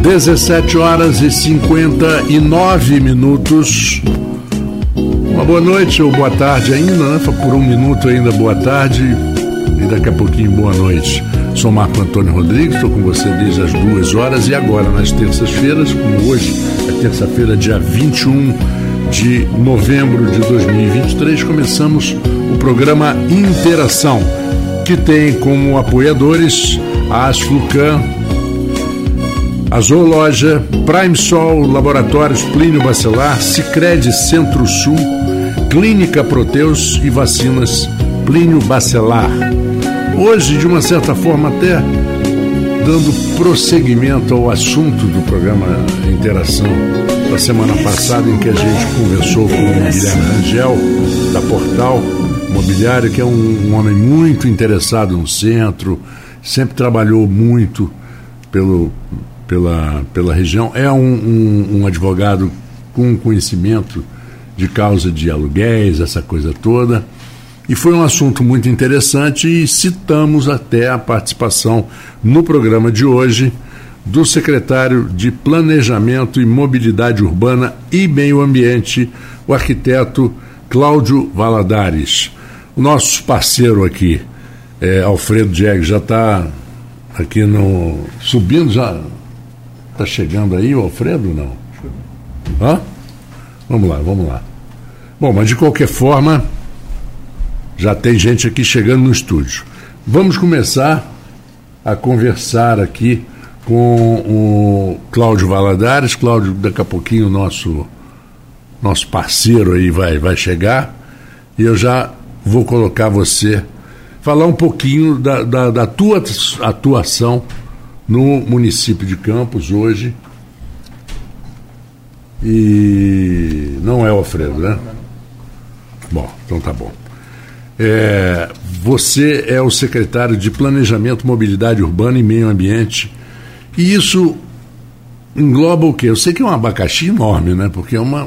17 horas e 59 minutos. Uma boa noite ou boa tarde ainda, né? Por um minuto ainda boa tarde e daqui a pouquinho boa noite. Sou Marco Antônio Rodrigues, estou com você desde as duas horas e agora nas terças-feiras, como hoje é terça-feira, dia 21 de novembro de 2023, começamos o programa Interação, que tem como apoiadores a Asflucan, a Zoologia, Prime Sol, Laboratórios Plínio Bacelar, Sicredi Centro-Sul, Clínica Proteus e Vacinas Plínio Bacelar. Hoje, de uma certa forma, até dando prosseguimento ao assunto do programa Interação da semana passada, em que a gente conversou com o Guilherme Rangel, da Portal Imobiliário, que é um, um homem muito interessado no centro, sempre trabalhou muito pelo, pela, pela região, é um, um, um advogado com conhecimento de causa de aluguéis, essa coisa toda. E foi um assunto muito interessante e citamos até a participação no programa de hoje do secretário de Planejamento e Mobilidade Urbana e Meio Ambiente, o arquiteto Cláudio Valadares. O nosso parceiro aqui, é, Alfredo Diego, já está aqui no. subindo, já Está chegando aí o Alfredo não? Hã? Vamos lá, vamos lá. Bom, mas de qualquer forma, já tem gente aqui chegando no estúdio. Vamos começar a conversar aqui com o Cláudio Valadares. Cláudio, daqui a pouquinho nosso, nosso parceiro aí vai, vai chegar. E eu já vou colocar você, falar um pouquinho da, da, da tua atuação no município de Campos hoje. E não é o Alfredo, né? Bom, então tá bom. É, você é o secretário de Planejamento, Mobilidade Urbana e Meio Ambiente. E isso engloba o quê? Eu sei que é um abacaxi enorme, né? Porque é uma,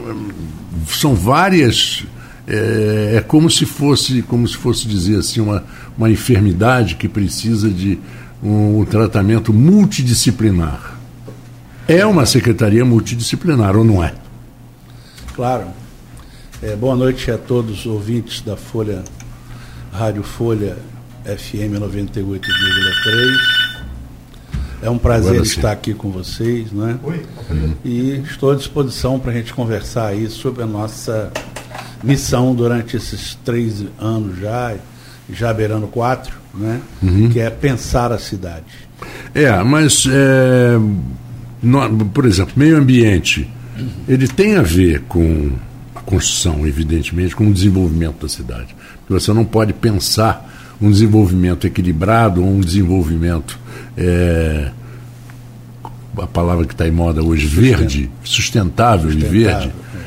são várias. É, é como se fosse, como se fosse dizer assim, uma, uma enfermidade que precisa de um, tratamento multidisciplinar. É uma secretaria multidisciplinar, ou não é? Claro. É, boa noite a todos os ouvintes da Folha, Rádio Folha FM 98,3. É um prazer estar aqui com vocês, né? Oi. E estou à disposição para a gente conversar aí sobre a nossa missão durante esses três anos já, já beirando quatro, né? Uhum. que é pensar a cidade. É, mas, é, no, por exemplo, meio ambiente, uhum. ele tem a ver com a construção, evidentemente, com o desenvolvimento da cidade. Porque você não pode pensar um desenvolvimento equilibrado ou um desenvolvimento. É, a palavra que está em moda hoje, verde, sustentável, sustentável e verde, é.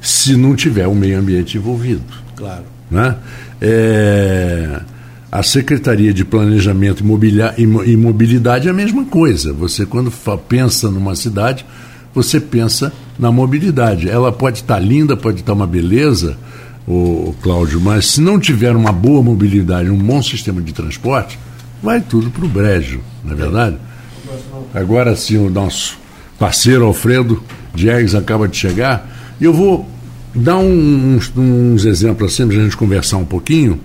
se não tiver o meio ambiente envolvido. Claro. Né? É, a Secretaria de Planejamento e Mobilidade é a mesma coisa. Você, quando pensa numa cidade, você pensa na mobilidade. Ela pode estar linda, pode estar uma beleza, o Cláudio, mas se não tiver uma boa mobilidade, um bom sistema de transporte, vai tudo para o brejo, não é verdade? Agora sim, o nosso parceiro Alfredo Diegues acaba de chegar. E eu vou dar uns, uns exemplos assim, para a gente conversar um pouquinho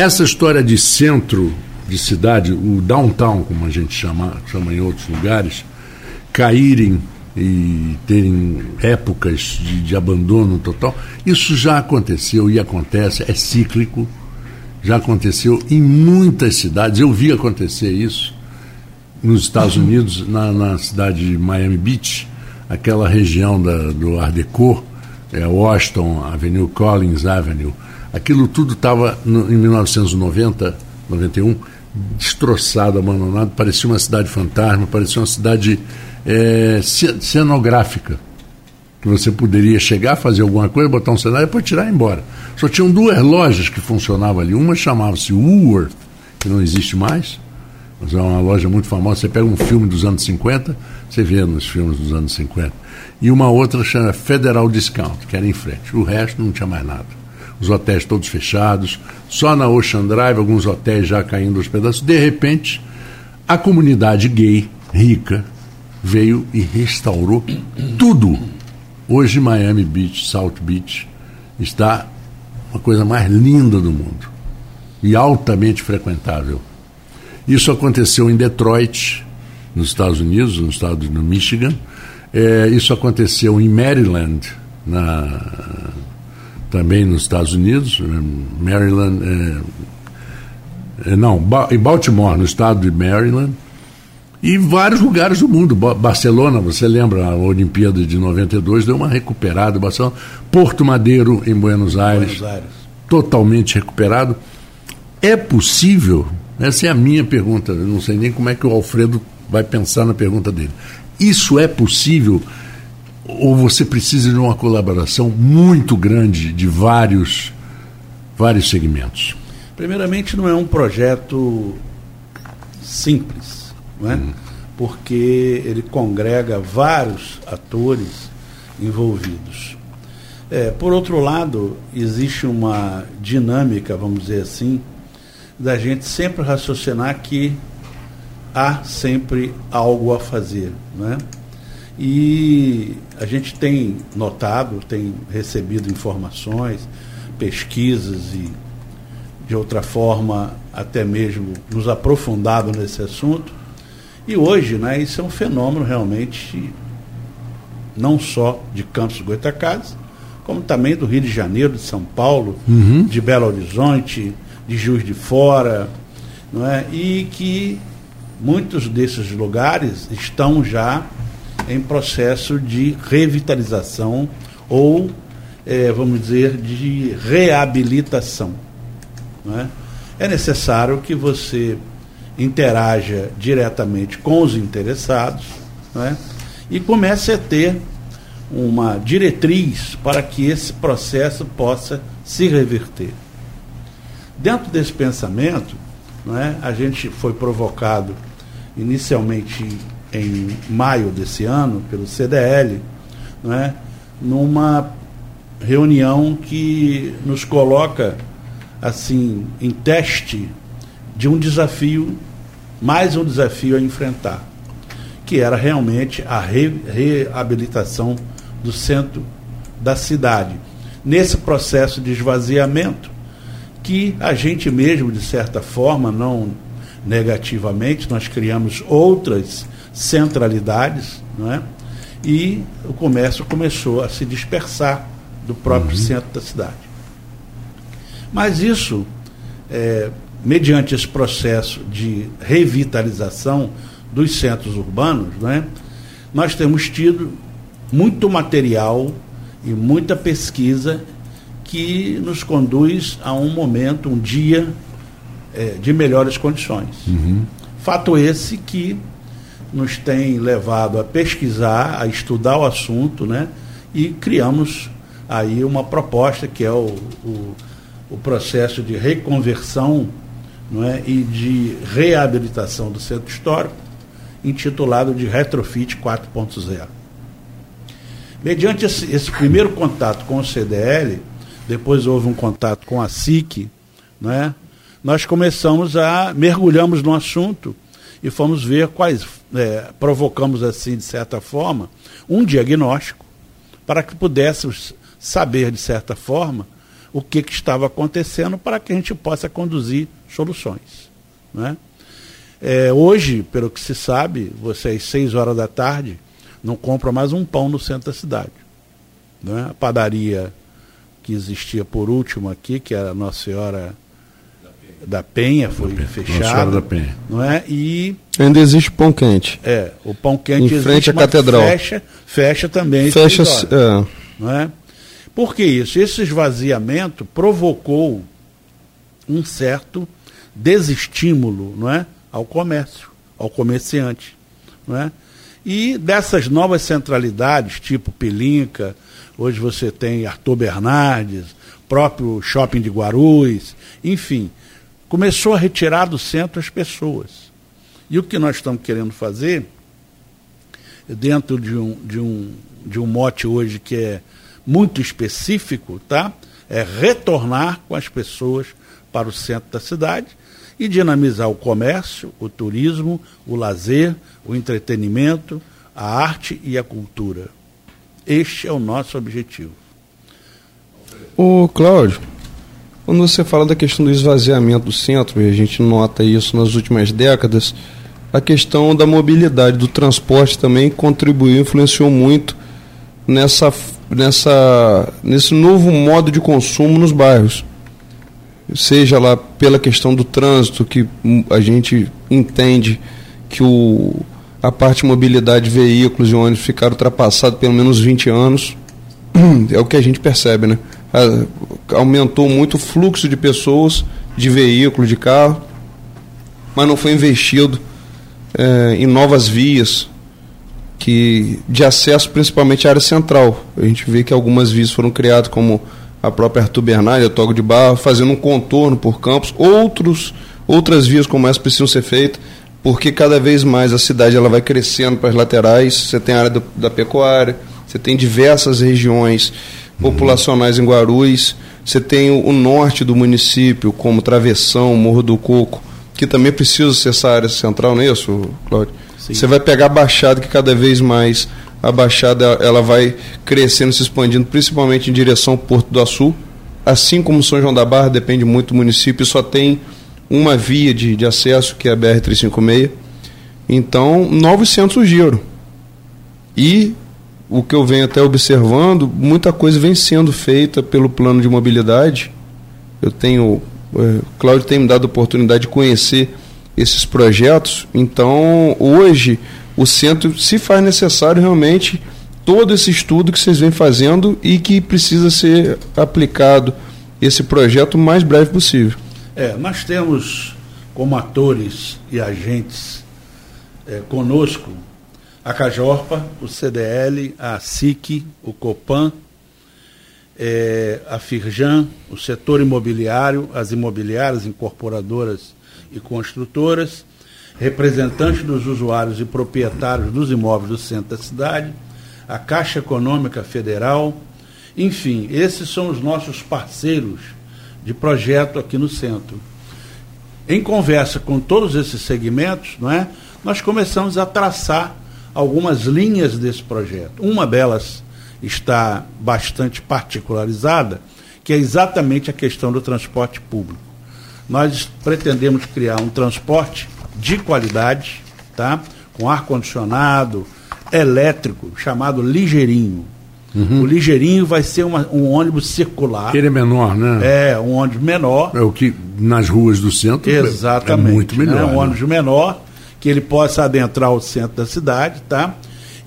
essa história de centro de cidade, o downtown, como a gente chama, chama em outros lugares, caírem e terem épocas de, de abandono total, isso já aconteceu e acontece, é cíclico, já aconteceu em muitas cidades. Eu vi acontecer isso nos Estados uhum. Unidos, na, na cidade de Miami Beach, aquela região da, do Art Deco, é, Washington Avenue, Collins Avenue, Aquilo tudo estava em 1990, 91, destroçado, abandonado, parecia uma cidade fantasma, parecia uma cidade é, cenográfica. Que você poderia chegar, fazer alguma coisa, botar um cenário e depois tirar e ir embora. Só tinham duas lojas que funcionavam ali. Uma chamava-se Woolworth, que não existe mais, mas é uma loja muito famosa. Você pega um filme dos anos 50, você vê nos filmes dos anos 50. E uma outra chama Federal Discount, que era em frente. O resto não tinha mais nada os hotéis todos fechados, só na Ocean Drive alguns hotéis já caindo aos pedaços. De repente, a comunidade gay rica veio e restaurou tudo. Hoje Miami Beach, South Beach, está uma coisa mais linda do mundo e altamente frequentável. Isso aconteceu em Detroit, nos Estados Unidos, no estado do Michigan. É, isso aconteceu em Maryland, na, também nos Estados Unidos. Maryland, é, é, não, em Baltimore, no estado de Maryland. E vários lugares do mundo. Barcelona, você lembra, a Olimpíada de 92 deu uma recuperada. Barcelona, Porto Madeiro, em Buenos Aires, Buenos Aires, totalmente recuperado. É possível? Essa é a minha pergunta. Eu não sei nem como é que o Alfredo vai pensar na pergunta dele. Isso é possível? Ou você precisa de uma colaboração muito grande de vários, vários segmentos? Primeiramente, não é um projeto simples, não é? Hum. porque ele congrega vários atores envolvidos. É, por outro lado, existe uma dinâmica, vamos dizer assim, da gente sempre raciocinar que há sempre algo a fazer. Né? E a gente tem notado, tem recebido informações, pesquisas e, de outra forma, até mesmo nos aprofundado nesse assunto. E hoje, né, isso é um fenômeno realmente não só de Campos Goitacazes, como também do Rio de Janeiro, de São Paulo, uhum. de Belo Horizonte, de Juiz de Fora, não é? e que muitos desses lugares estão já em processo de revitalização ou, é, vamos dizer, de reabilitação. É? é necessário que você interaja diretamente com os interessados é? e comece a ter uma diretriz para que esse processo possa se reverter. Dentro desse pensamento, é, a gente foi provocado inicialmente em maio desse ano pelo CDL, não é, numa reunião que nos coloca assim em teste de um desafio, mais um desafio a enfrentar, que era realmente a re reabilitação do centro da cidade. Nesse processo de esvaziamento, que a gente mesmo, de certa forma, não negativamente, nós criamos outras centralidades, não é? e o comércio começou a se dispersar do próprio uhum. centro da cidade. Mas isso, é, mediante esse processo de revitalização dos centros urbanos, é? nós temos tido muito material e muita pesquisa que nos conduz a um momento, um dia é, de melhores condições. Uhum. Fato esse que nos tem levado a pesquisar, a estudar o assunto, né? E criamos aí uma proposta que é o, o, o processo de reconversão não é? e de reabilitação do centro histórico, intitulado de Retrofit 4.0. Mediante esse, esse primeiro contato com o CDL, depois houve um contato com a SIC, né? Nós começamos a mergulhamos no assunto e fomos ver quais é, provocamos assim de certa forma um diagnóstico para que pudéssemos saber de certa forma o que, que estava acontecendo para que a gente possa conduzir soluções. Né? É, hoje, pelo que se sabe, você às seis horas da tarde não compra mais um pão no centro da cidade. Né? A padaria que existia por último aqui, que era Nossa Senhora da Penha, foi da fechada. da Penha. Não é? E ainda existe pão quente. É, o pão quente em frente existe, à catedral. Fecha, fecha também. Fecha, é. não é? Por que isso? Esse esvaziamento provocou um certo desestímulo, não é, ao comércio, ao comerciante, não é? E dessas novas centralidades, tipo Pelinca, Hoje você tem Arthur Bernardes, próprio shopping de Guarulhos, enfim, começou a retirar do centro as pessoas. E o que nós estamos querendo fazer, dentro de um, de um, de um mote hoje que é muito específico, tá? é retornar com as pessoas para o centro da cidade e dinamizar o comércio, o turismo, o lazer, o entretenimento, a arte e a cultura. Este é o nosso objetivo. Ô, Cláudio, quando você fala da questão do esvaziamento do centro, e a gente nota isso nas últimas décadas, a questão da mobilidade, do transporte também contribuiu, influenciou muito nessa, nessa, nesse novo modo de consumo nos bairros. Seja lá pela questão do trânsito, que a gente entende que o, a parte de mobilidade de veículos e ônibus ficaram ultrapassados pelo menos 20 anos. É o que a gente percebe, né? Aumentou muito o fluxo de pessoas, de veículos, de carro, mas não foi investido é, em novas vias que de acesso principalmente à área central. A gente vê que algumas vias foram criadas como a própria Arthur Bernardi, a Togo de Barro, fazendo um contorno por campos. Outros, outras vias como essa precisam ser feitas, porque cada vez mais a cidade ela vai crescendo para as laterais. Você tem a área do, da pecuária, você tem diversas regiões populacionais em Guarulhos, você tem o, norte do município, como Travessão, Morro do Coco, que também precisa ser essa área central, não é isso, Cláudio? Sim. Você vai pegar a Baixada, que cada vez mais a Baixada ela vai crescendo, se expandindo, principalmente em direção ao Porto do Açu. Assim como São João da Barra, depende muito do município, só tem uma via de, de acesso, que é a BR-356. Então, novos centros surgiram. E o que eu venho até observando, muita coisa vem sendo feita pelo plano de mobilidade. Eu tenho é, Cláudio tem me dado a oportunidade de conhecer esses projetos. Então, hoje, o centro, se faz necessário realmente todo esse estudo que vocês vêm fazendo e que precisa ser aplicado esse projeto o mais breve possível. É, nós temos como atores e agentes é, conosco a Cajorpa, o CDL, a SIC, o COPAN, é, a Firjan, o setor imobiliário, as imobiliárias, incorporadoras e construtoras, representantes dos usuários e proprietários dos imóveis do centro da cidade, a Caixa Econômica Federal, enfim, esses são os nossos parceiros de projeto aqui no centro. Em conversa com todos esses segmentos, não é, nós começamos a traçar algumas linhas desse projeto. Uma delas está bastante particularizada, que é exatamente a questão do transporte público. Nós pretendemos criar um transporte de qualidade, tá? com ar-condicionado, elétrico, chamado Ligeirinho. Uhum. O Ligeirinho vai ser uma, um ônibus circular. Ele é menor, né? É, um ônibus menor. É o que nas ruas do centro Exatamente, é muito melhor. Né? Um ônibus menor, que ele possa adentrar o centro da cidade, tá?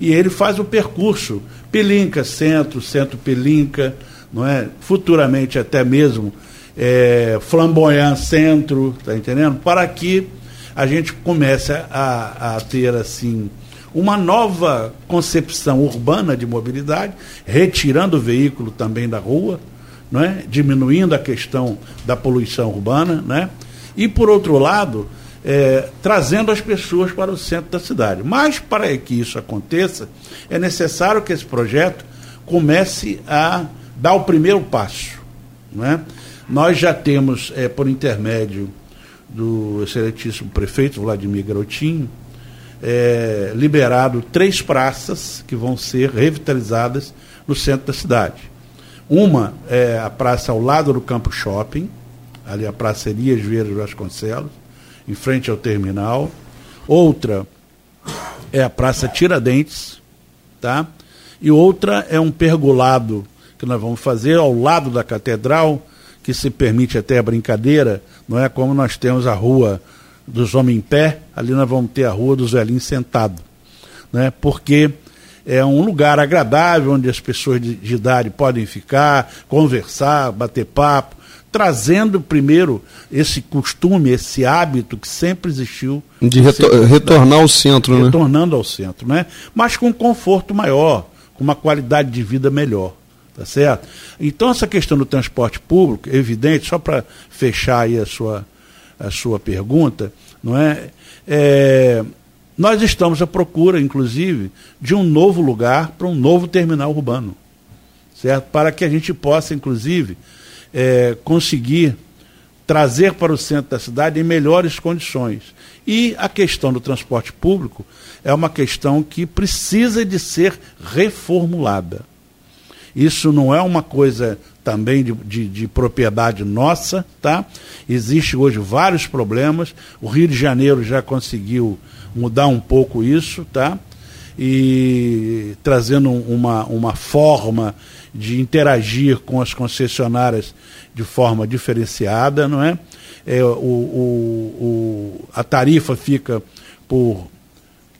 E ele faz o percurso Pelinca Centro, Centro Pelinca, não é? futuramente até mesmo é, Flamboyant Centro, tá entendendo? Para que a gente comece a, a ter assim uma nova concepção urbana de mobilidade, retirando o veículo também da rua, não é? diminuindo a questão da poluição urbana, né? e por outro lado, é, trazendo as pessoas para o centro da cidade. Mas para que isso aconteça, é necessário que esse projeto comece a dar o primeiro passo. Né? Nós já temos, é, por intermédio do excelentíssimo prefeito Vladimir Garotinho, é, liberado três praças que vão ser revitalizadas no centro da cidade. Uma é a praça ao lado do Campo Shopping, ali a Praça Elias Vieira Vasconcelos, em frente ao terminal. Outra é a Praça Tiradentes, tá? E outra é um pergolado que nós vamos fazer ao lado da catedral, que se permite até a brincadeira, não é como nós temos a rua dos homens em pé, ali nós vamos ter a rua dos velhinhos sentados, né? Porque é um lugar agradável onde as pessoas de, de idade podem ficar, conversar, bater papo, trazendo primeiro esse costume, esse hábito que sempre existiu. De retor retornar ao centro, né? Retornando ao centro, né? Mas com um conforto maior, com uma qualidade de vida melhor. Tá certo? Então essa questão do transporte público, é evidente, só para fechar aí a sua, a sua pergunta, não é? é nós estamos à procura, inclusive, de um novo lugar para um novo terminal urbano. Certo? Para que a gente possa, inclusive, é, conseguir trazer para o centro da cidade em melhores condições. E a questão do transporte público é uma questão que precisa de ser reformulada. Isso não é uma coisa também de, de, de, propriedade nossa, tá? Existe hoje vários problemas. O Rio de Janeiro já conseguiu mudar um pouco isso, tá? E trazendo uma, uma forma de interagir com as concessionárias de forma diferenciada, não é? é o, o, o, a tarifa fica por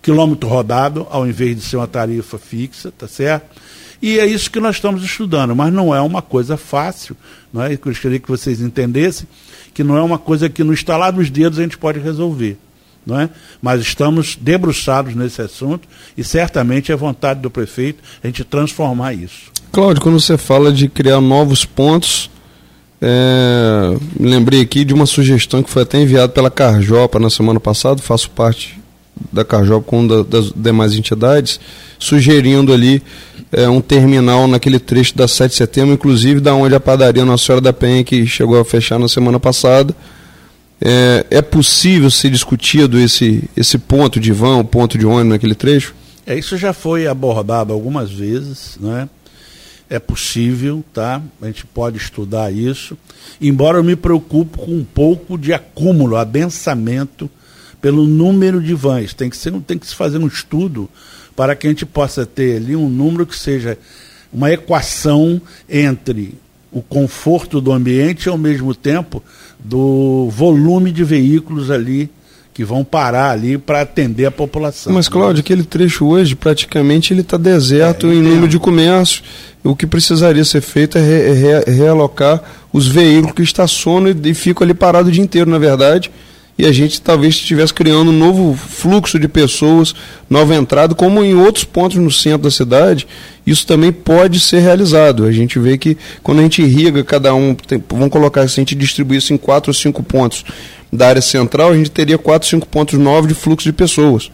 quilômetro rodado, ao invés de ser uma tarifa fixa, tá certo? E é isso que nós estamos estudando, mas não é uma coisa fácil, não é? Eu gostaria que vocês entendessem que não é uma coisa que no estalar dos dedos a gente pode resolver. Não é? Mas estamos debruçados nesse assunto e certamente é vontade do prefeito a gente transformar isso. Cláudio, quando você fala de criar novos pontos, é, lembrei aqui de uma sugestão que foi até enviada pela Carjopa na semana passada, faço parte da Carjopa com uma das demais entidades, sugerindo ali é, um terminal naquele trecho da 7 de setembro, inclusive da onde a padaria Nossa Senhora da Penha, que chegou a fechar na semana passada. É, é possível ser discutido esse, esse ponto de vão, ponto de ônibus naquele trecho? É, isso já foi abordado algumas vezes, né? É possível, tá? A gente pode estudar isso. Embora eu me preocupe com um pouco de acúmulo, adensamento pelo número de vãs. Tem que, ser, tem que se fazer um estudo para que a gente possa ter ali um número que seja uma equação entre o conforto do ambiente e ao mesmo tempo do volume de veículos ali que vão parar ali para atender a população. Mas, Cláudio, aquele trecho hoje, praticamente, ele está deserto é, em número de comércio. O que precisaria ser feito é re, re, realocar os veículos que estacionam e, e ficam ali parados o dia inteiro, na verdade, e a gente talvez estivesse criando um novo fluxo de pessoas, nova entrada, como em outros pontos no centro da cidade, isso também pode ser realizado. A gente vê que quando a gente irriga cada um, tem, vamos colocar, se a gente distribuir isso em quatro ou cinco pontos da área central, a gente teria quatro, cinco pontos novos de fluxo de pessoas.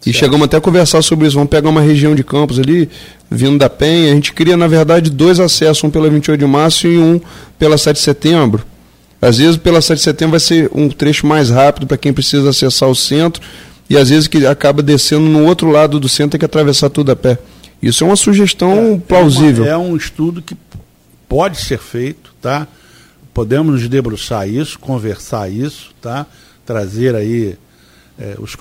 E certo. chegamos até a conversar sobre isso. Vamos pegar uma região de campos ali, vindo da Penha. A gente cria, na verdade, dois acessos, um pela 28 de março e um pela 7 de setembro às vezes, pela 7 de setembro, vai ser um trecho mais rápido para quem precisa acessar o centro, e às vezes que acaba descendo no outro lado do centro tem que atravessar tudo a pé. Isso é uma sugestão é, plausível. É, uma, é um estudo que pode ser feito, tá? Podemos nos debruçar isso, conversar isso, tá? Trazer aí é, os,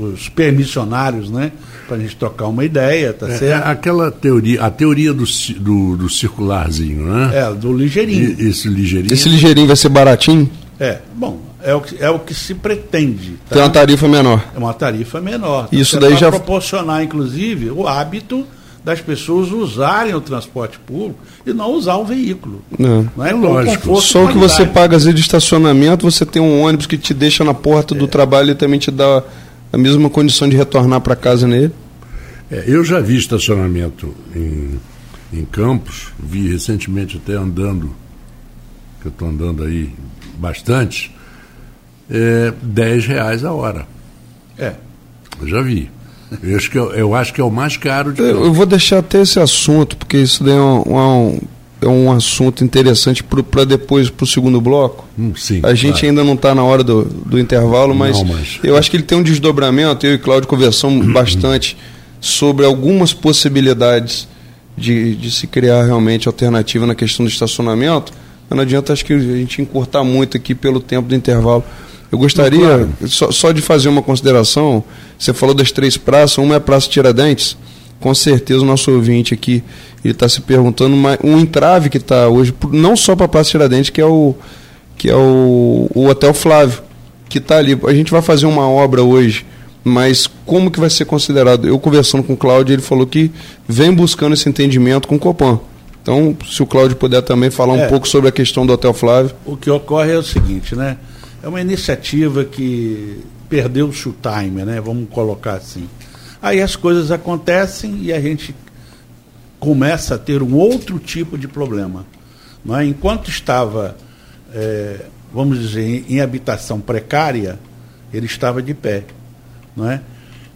os permissionários, né? Para a gente trocar uma ideia, tá é, certo? É aquela teoria, a teoria do, do, do, circularzinho, né? É, do ligeirinho. E, esse ligeirinho. Esse ligeirinho vai ser baratinho? É, bom, é o que, é o que se pretende. Tá? Tem uma tarifa menor. É uma tarifa menor. Tá? Isso daí já proporcionar, inclusive, o hábito das pessoas usarem o transporte público e não usar o veículo. Não, não é lógico. Só o que você paga às vezes de estacionamento, você tem um ônibus que te deixa na porta é. do trabalho e também te dá a mesma condição de retornar para casa nele. É, eu já vi estacionamento em, em Campos, vi recentemente até andando, que eu estou andando aí bastante, é, 10 reais a hora. É. Eu já vi. Eu acho que, eu, é eu acho que é o mais caro de Eu, eu vou deixar até esse assunto, porque isso daí é um, um, é um assunto interessante para depois, para o segundo bloco. Hum, sim, a gente ainda não está na hora do, do intervalo, mas, não, mas, eu acho que ele tem um desdobramento. Eu e Cláudio conversamos bastante sobre algumas possibilidades de, de se criar realmente alternativa na questão do estacionamento. Mas não adianta, acho que a gente encurtar muito aqui pelo tempo do intervalo. Eu gostaria claro. só, só, de fazer uma consideração. Você falou das três praças, uma é a Praça Tiradentes. Com certeza o nosso ouvinte aqui ele está se perguntando uma, um entrave que está hoje, não só para a Praça Tiradentes, que é o que é o, o Hotel Flávio, que está ali. A gente vai fazer uma obra hoje, mas como que vai ser considerado? Eu conversando com o Cláudio, ele falou que vem buscando esse entendimento com o Copan. Então, se o Cláudio puder também falar é, um pouco sobre a questão do Hotel Flávio. O que ocorre é o seguinte, né? É uma iniciativa que perdeu o time, né? Vamos colocar assim. Aí as coisas acontecem e a gente começa a ter um outro tipo de problema. É? Enquanto estava, é, vamos dizer, em, habitação precária, ele estava de pé. Não é?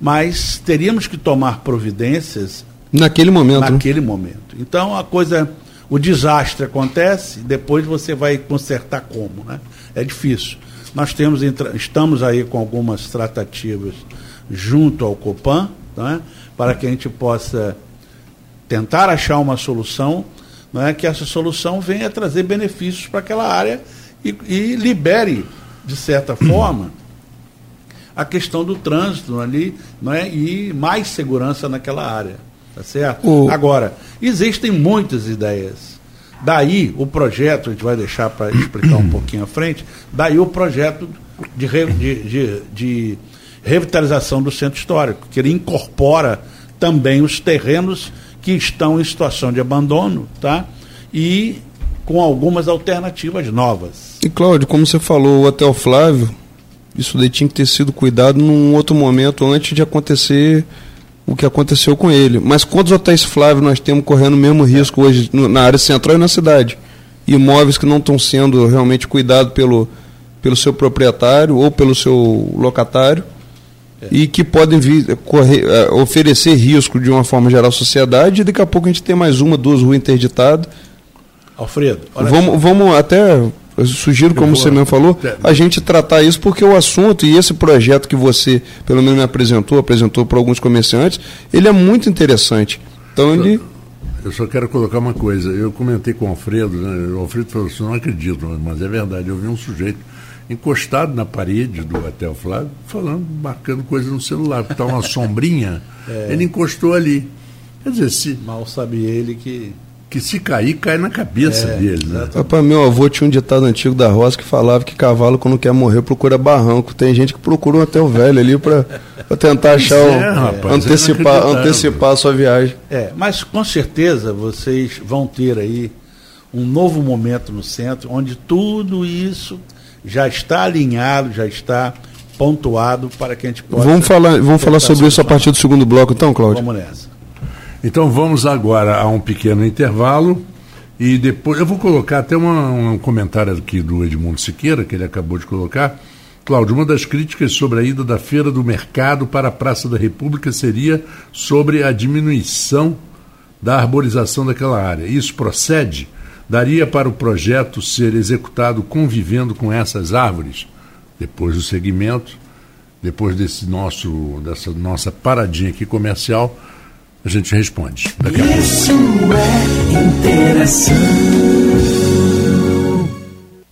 Mas teríamos que tomar providências naquele momento. Né? Naquele né? momento. Então a coisa, o desastre acontece, depois você vai consertar como, né? É difícil. Nós temos, estamos aí com algumas tratativas junto ao Copan, né, para que a gente possa tentar achar uma solução, né, que essa solução venha trazer benefícios para aquela área e, e libere, de certa forma, a questão do trânsito ali né, e mais segurança naquela área. Tá certo? O... Agora, existem muitas ideias. Daí o projeto, a gente vai deixar para explicar um pouquinho à frente, daí o projeto de, de, de, de revitalização do centro histórico, que ele incorpora também os terrenos que estão em situação de abandono, tá? E com algumas alternativas novas. E Cláudio, como você falou, o Hotel Flávio, isso daí tinha que ter sido cuidado num outro momento antes de acontecer o que aconteceu com ele. Mas quantos hotéis Flávio nós temos correndo o mesmo risco hoje na área central e na cidade? Imóveis que não estão sendo realmente cuidados pelo, pelo seu proprietário ou pelo seu locatário é. e que podem vir, correr, uh, oferecer risco de uma forma geral à sociedade e daqui a pouco a gente tem mais uma, duas ruas interditadas. Alfredo, vamos, vamos até eu sugiro, como você mesmo falou, a gente tratar isso porque o assunto e esse projeto que você, pelo menos, me apresentou, apresentou para alguns comerciantes, ele é muito interessante. Então ele. Eu só quero colocar uma coisa. Eu comentei com o Alfredo, né? o Alfredo falou assim, não acredito, mas é verdade. Eu vi um sujeito encostado na parede do Hotel Flávio, falando, marcando coisa no celular, porque estava uma sombrinha, é. ele encostou ali. Quer dizer, se. Mal sabe ele que que se cair, cai na cabeça é, dele. Né? Rapaz, meu avô tinha um ditado antigo da roça que falava que cavalo, quando quer morrer, procura barranco. Tem gente que procura um até o velho ali para tentar achar é, rapaz, antecipar, antecipar a sua viagem. É, mas com certeza vocês vão ter aí um novo momento no centro, onde tudo isso já está alinhado, já está pontuado para que a gente possa. Vamos falar, vamos falar sobre isso a partir do segundo bloco, então, Cláudio? Vamos nessa. Então vamos agora a um pequeno intervalo e depois eu vou colocar até uma, um comentário aqui do Edmundo Siqueira, que ele acabou de colocar. Cláudio, uma das críticas sobre a ida da Feira do Mercado para a Praça da República seria sobre a diminuição da arborização daquela área. Isso procede? Daria para o projeto ser executado convivendo com essas árvores? Depois do segmento, depois desse nosso, dessa nossa paradinha aqui comercial, a gente responde. Daqui a Isso pouco. é interação.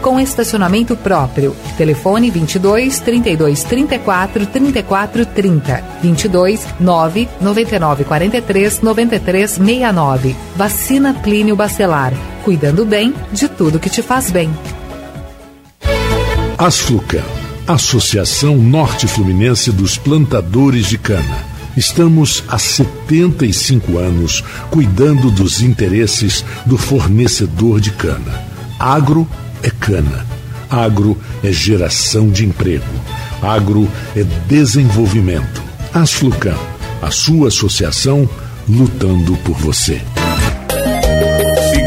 com estacionamento próprio. Telefone 22 32 34 34 30. 22 9 99 43 93 69. Vacina Plínio Bacelar. Cuidando bem de tudo que te faz bem. Asflucan, Associação Norte Fluminense dos Plantadores de Cana. Estamos há 75 anos cuidando dos interesses do fornecedor de cana. Agro é cana. Agro é geração de emprego. Agro é desenvolvimento. Asflucan, a sua associação lutando por você.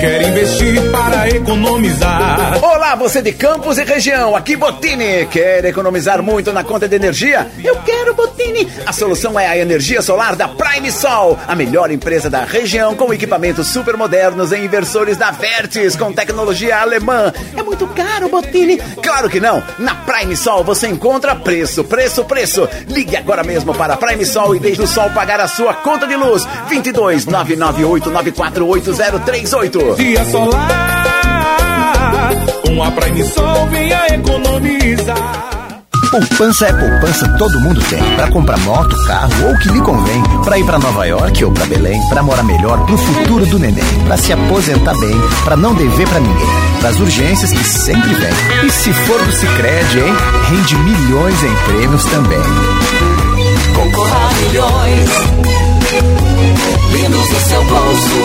Quer investir para economizar. Olá, você de Campos e região, aqui Botini. Quer economizar muito na conta de energia? Eu quero Botini. A solução é a energia solar da Prime Sol, a melhor empresa da região com equipamentos super modernos e inversores da Vertis com tecnologia alemã. É muito caro, Botini? Claro que não. Na Prime Sol você encontra preço, preço, preço. Ligue agora mesmo para Prime Sol e deixe o sol pagar a sua conta de luz. 22 998 948038. Dia solar, com a Prime Sol venha economizar. Poupança é poupança, todo mundo tem. Para comprar moto, carro ou o que lhe convém. Para ir para Nova York ou para Belém. Para morar melhor, pro futuro do neném. Para se aposentar bem, para não dever para ninguém. Para as urgências que sempre vem. E se for do Sicredi, hein? Rende milhões em prêmios também. Concorra a milhões. No seu bolso.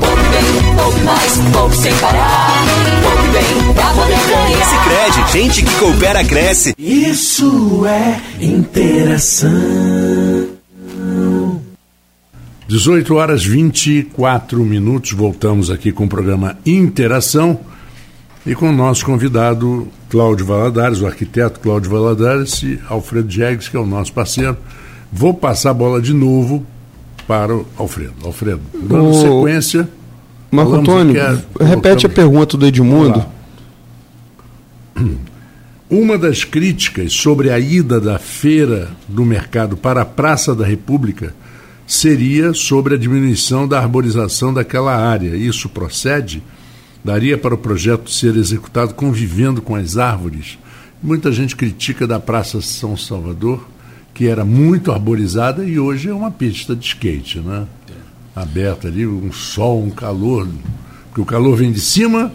Poupe bem, poupe mais, poupe sem parar. Poupe bem, pra poder ganhar. Sicredi, gente que coopera cresce. Isso é interação. 18 horas 24 minutos, voltamos aqui com o programa Interação e com o nosso convidado Cláudio Valadares, o arquiteto Cláudio Valadares e Alfredo Jegues, que é o nosso parceiro. Vou passar a bola de novo para o Alfredo. Alfredo, dando O- sequência. Marco Antônio, é- repete a pergunta do Edmundo. Uma das críticas sobre a ida da feira do mercado para a Praça da República seria sobre a diminuição da arborização daquela área. Isso procede? Daria para o projeto ser executado convivendo com as árvores? Muita gente critica da Praça São Salvador, que era muito arborizada e hoje é uma pista de skate, né? Aberta ali, um sol, um calor. Porque o calor vem de cima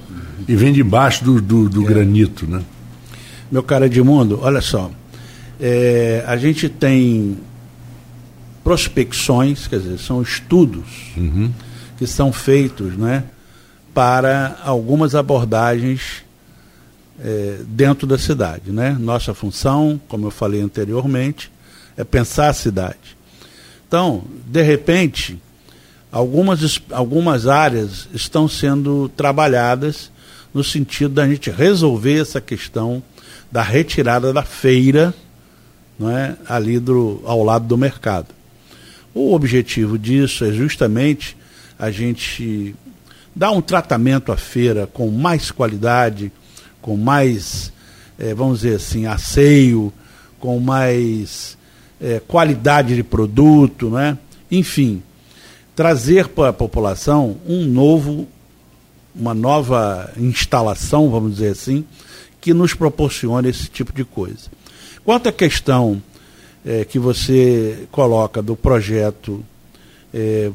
e vem de baixo do, do, do granito, né? Meu caro Edmundo, olha só. É, a gente tem prospecções, quer dizer, são estudos que são feitos né, para algumas abordagens é, dentro da cidade. Né? Nossa função, como eu falei anteriormente, é pensar a cidade. Então, de repente, algumas, algumas áreas estão sendo trabalhadas no sentido da gente resolver essa questão da retirada da feira não é, ali do, ao lado do mercado. O objetivo disso é justamente a gente dar um tratamento à feira com mais qualidade, com mais, eh, vamos dizer assim, asseio, com mais eh, qualidade de produto, né? enfim, trazer para a população um novo, uma nova instalação, vamos dizer assim, que nos proporcione esse tipo de coisa. Quanto à questão eh, que você coloca do projeto eh,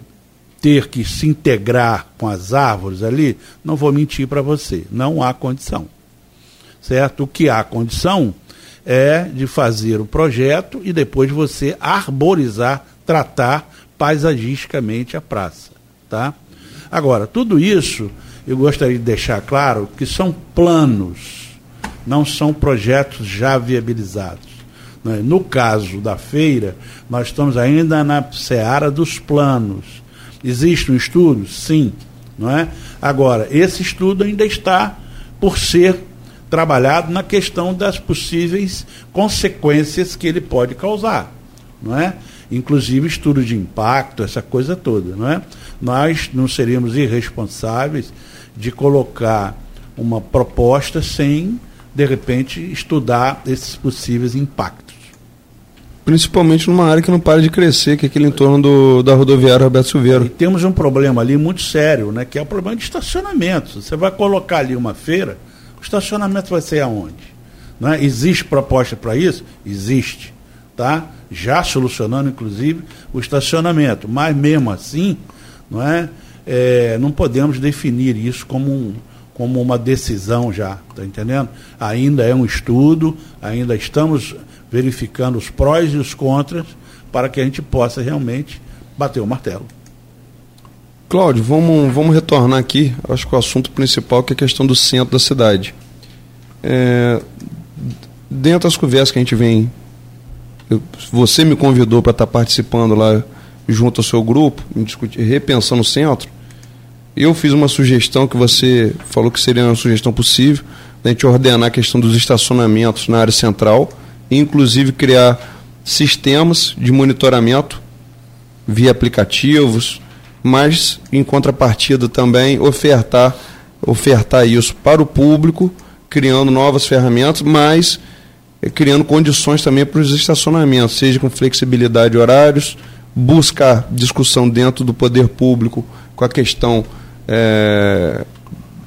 ter que se integrar com as árvores ali, não vou mentir para você, não há condição. Certo? O que há condição é de fazer o projeto e depois você arborizar, tratar paisagisticamente a praça. Tá? Agora, tudo isso eu gostaria de deixar claro que são planos, não são projetos já viabilizados. né? No caso da feira, nós estamos ainda na seara dos planos. Existe um estudo? Sim. Não é? Agora, esse estudo ainda está por ser trabalhado na questão das possíveis consequências que ele pode causar. Não é? Inclusive estudo de impacto, essa coisa toda. Não é? Nós não seríamos irresponsáveis de colocar uma proposta sem, de repente, estudar esses possíveis impactos. Principalmente numa área que não para de crescer, que é aquele entorno do, da rodoviária Roberto E Silveira. temos um problema ali muito sério, né, que é o problema de estacionamento. Você vai colocar ali uma feira, o estacionamento vai ser aonde? Não é? Existe proposta para isso? Existe. Tá? Já solucionando, inclusive, o estacionamento. Mas mesmo assim, não, é? É, não podemos definir isso como, um, como uma decisão já. Está entendendo? Ainda é um estudo, ainda estamos verificando os prós e os contras para que a gente possa realmente bater o martelo. Cláudio, vamos, vamos retornar aqui, acho que o assunto principal que é a questão do centro da cidade. É, dentro das conversas que a gente vem, eu- você me convidou para estar participando lá junto ao seu grupo, discutir, repensando o centro. Eu fiz uma sugestão que você falou que seria uma sugestão possível, da gente ordenar a questão dos estacionamentos na área central, e inclusive criar sistemas de monitoramento via aplicativos, mas em contrapartida também ofertar ofertar isso para o público, criando novas ferramentas, mas eh, criando condições também para os estacionamentos, seja com flexibilidade de horários, buscar discussão dentro do poder público com a questão eh,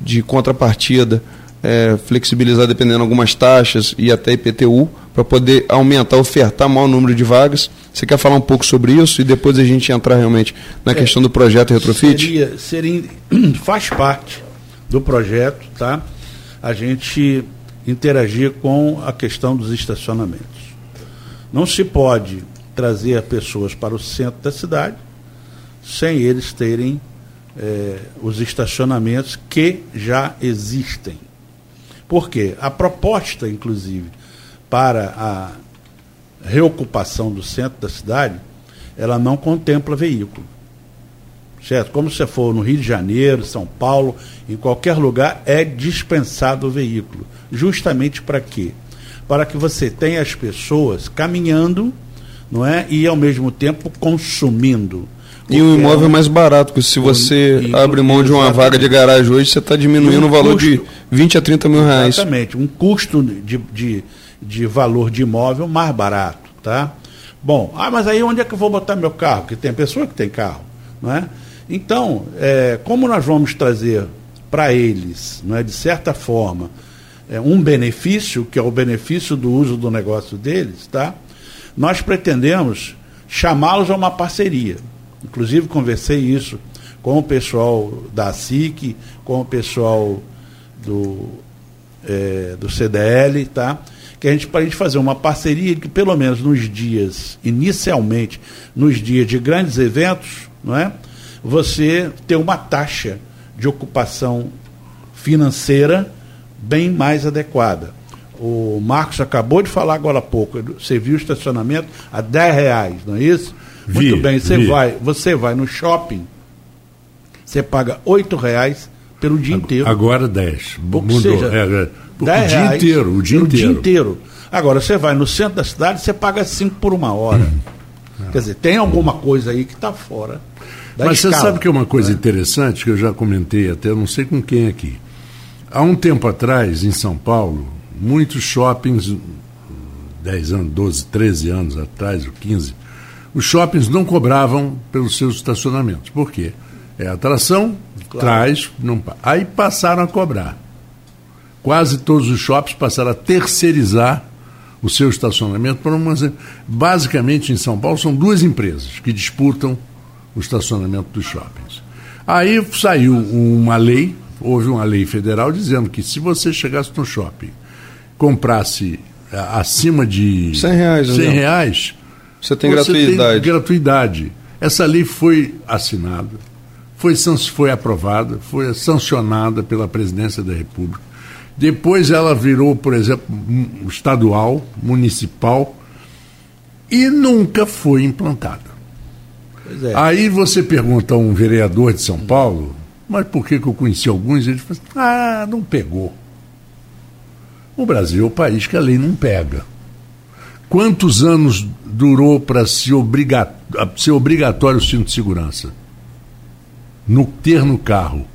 de contrapartida, eh, flexibilizar dependendo de algumas taxas e até IPTU, para poder aumentar, ofertar maior número de vagas. Você quer falar um pouco sobre isso e depois a gente entrar realmente na questão do projeto Retrofit? Seria, seria, faz parte do projeto, tá? A gente interagir com a questão dos estacionamentos. Não se pode trazer pessoas para o centro da cidade, sem eles terem é, os estacionamentos que já existem. Por quê? A proposta, inclusive, para a reocupação do centro da cidade, ela não contempla veículo. Certo? Como se for no Rio de Janeiro, São Paulo, em qualquer lugar, é dispensado o veículo. Justamente para quê? Para que você tenha as pessoas caminhando não é? e ao mesmo tempo consumindo. E um imóvel é mais barato, porque se você abre mão de uma vaga de garagem hoje, você está diminuindo um o valor custo, de 20 a 30 mil reais. Exatamente, um custo de, de, de valor de imóvel mais barato. Tá? Bom, ah, mas aí onde é que eu vou botar meu carro? Porque tem pessoa que tem carro. Não é? Então, é, como nós vamos trazer para eles, não é, de certa forma, é, um benefício, que é o benefício do uso do negócio deles, tá? nós pretendemos chamá-los a uma parceria. Inclusive, conversei isso com o pessoal da SIC, com o pessoal do, é, do CDL, tá? Que a gente, para a gente fazer uma parceria que, pelo menos nos dias, inicialmente, nos dias de grandes eventos, não é? você ter uma taxa de ocupação financeira bem mais adequada. O Marcos acabou de falar agora há pouco, você viu o estacionamento a 10 reais, não é isso? Vi, Muito bem, você vai, você vai no shopping, você paga 8 reais pelo dia inteiro. Agora 10. Mudou. Seja, é, é, o dia inteiro, o dia inteiro. dia inteiro. Agora, você vai no centro da cidade, você paga 5 por uma hora. Hum. Quer dizer, tem alguma coisa aí que está fora. Mas escala, você sabe que é uma coisa né? interessante que eu já comentei até, não sei com quem aqui. Há um tempo atrás, em São Paulo, muitos shoppings, 10 anos, 12, 13 anos atrás, ou 15, os shoppings não cobravam pelos seus estacionamentos. Por quê? É atração, claro. traz, não Aí passaram a cobrar. Quase todos os shoppings passaram a terceirizar o seu estacionamento para uma. Basicamente, em São Paulo, são duas empresas que disputam o estacionamento dos shoppings. Aí saiu uma lei, houve uma lei federal dizendo que se você chegasse no shopping, comprasse é, acima de 100 reais, 100 reais você tem você gratuidade. Tem gratuidade. Essa lei foi assinada, foi, foi aprovada, foi sancionada pela presidência da República. Depois ela virou, por exemplo, estadual, municipal e nunca foi implantada. É. Aí você pergunta a um vereador de São Paulo, mas por que, que eu conheci alguns? Ele fala, ah, não pegou. O Brasil é o país que a lei não pega. Quantos anos durou para ser, obriga ser obrigatório o cinto de segurança? No, ter no carro.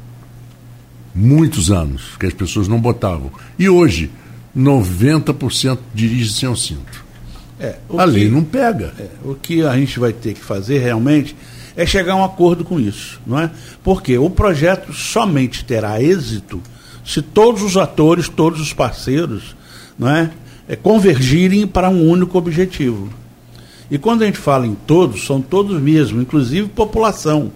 Muitos anos que as pessoas não botavam. E hoje, 90% dirige sem o cinto. É, a que, lei não pega. É, o que a gente vai ter que fazer realmente é chegar a um acordo com isso, não é? Porque o projeto somente terá êxito se todos os atores, todos os parceiros, não é, é convergirem para um único objetivo. E quando a gente fala em todos, são todos mesmo, inclusive população,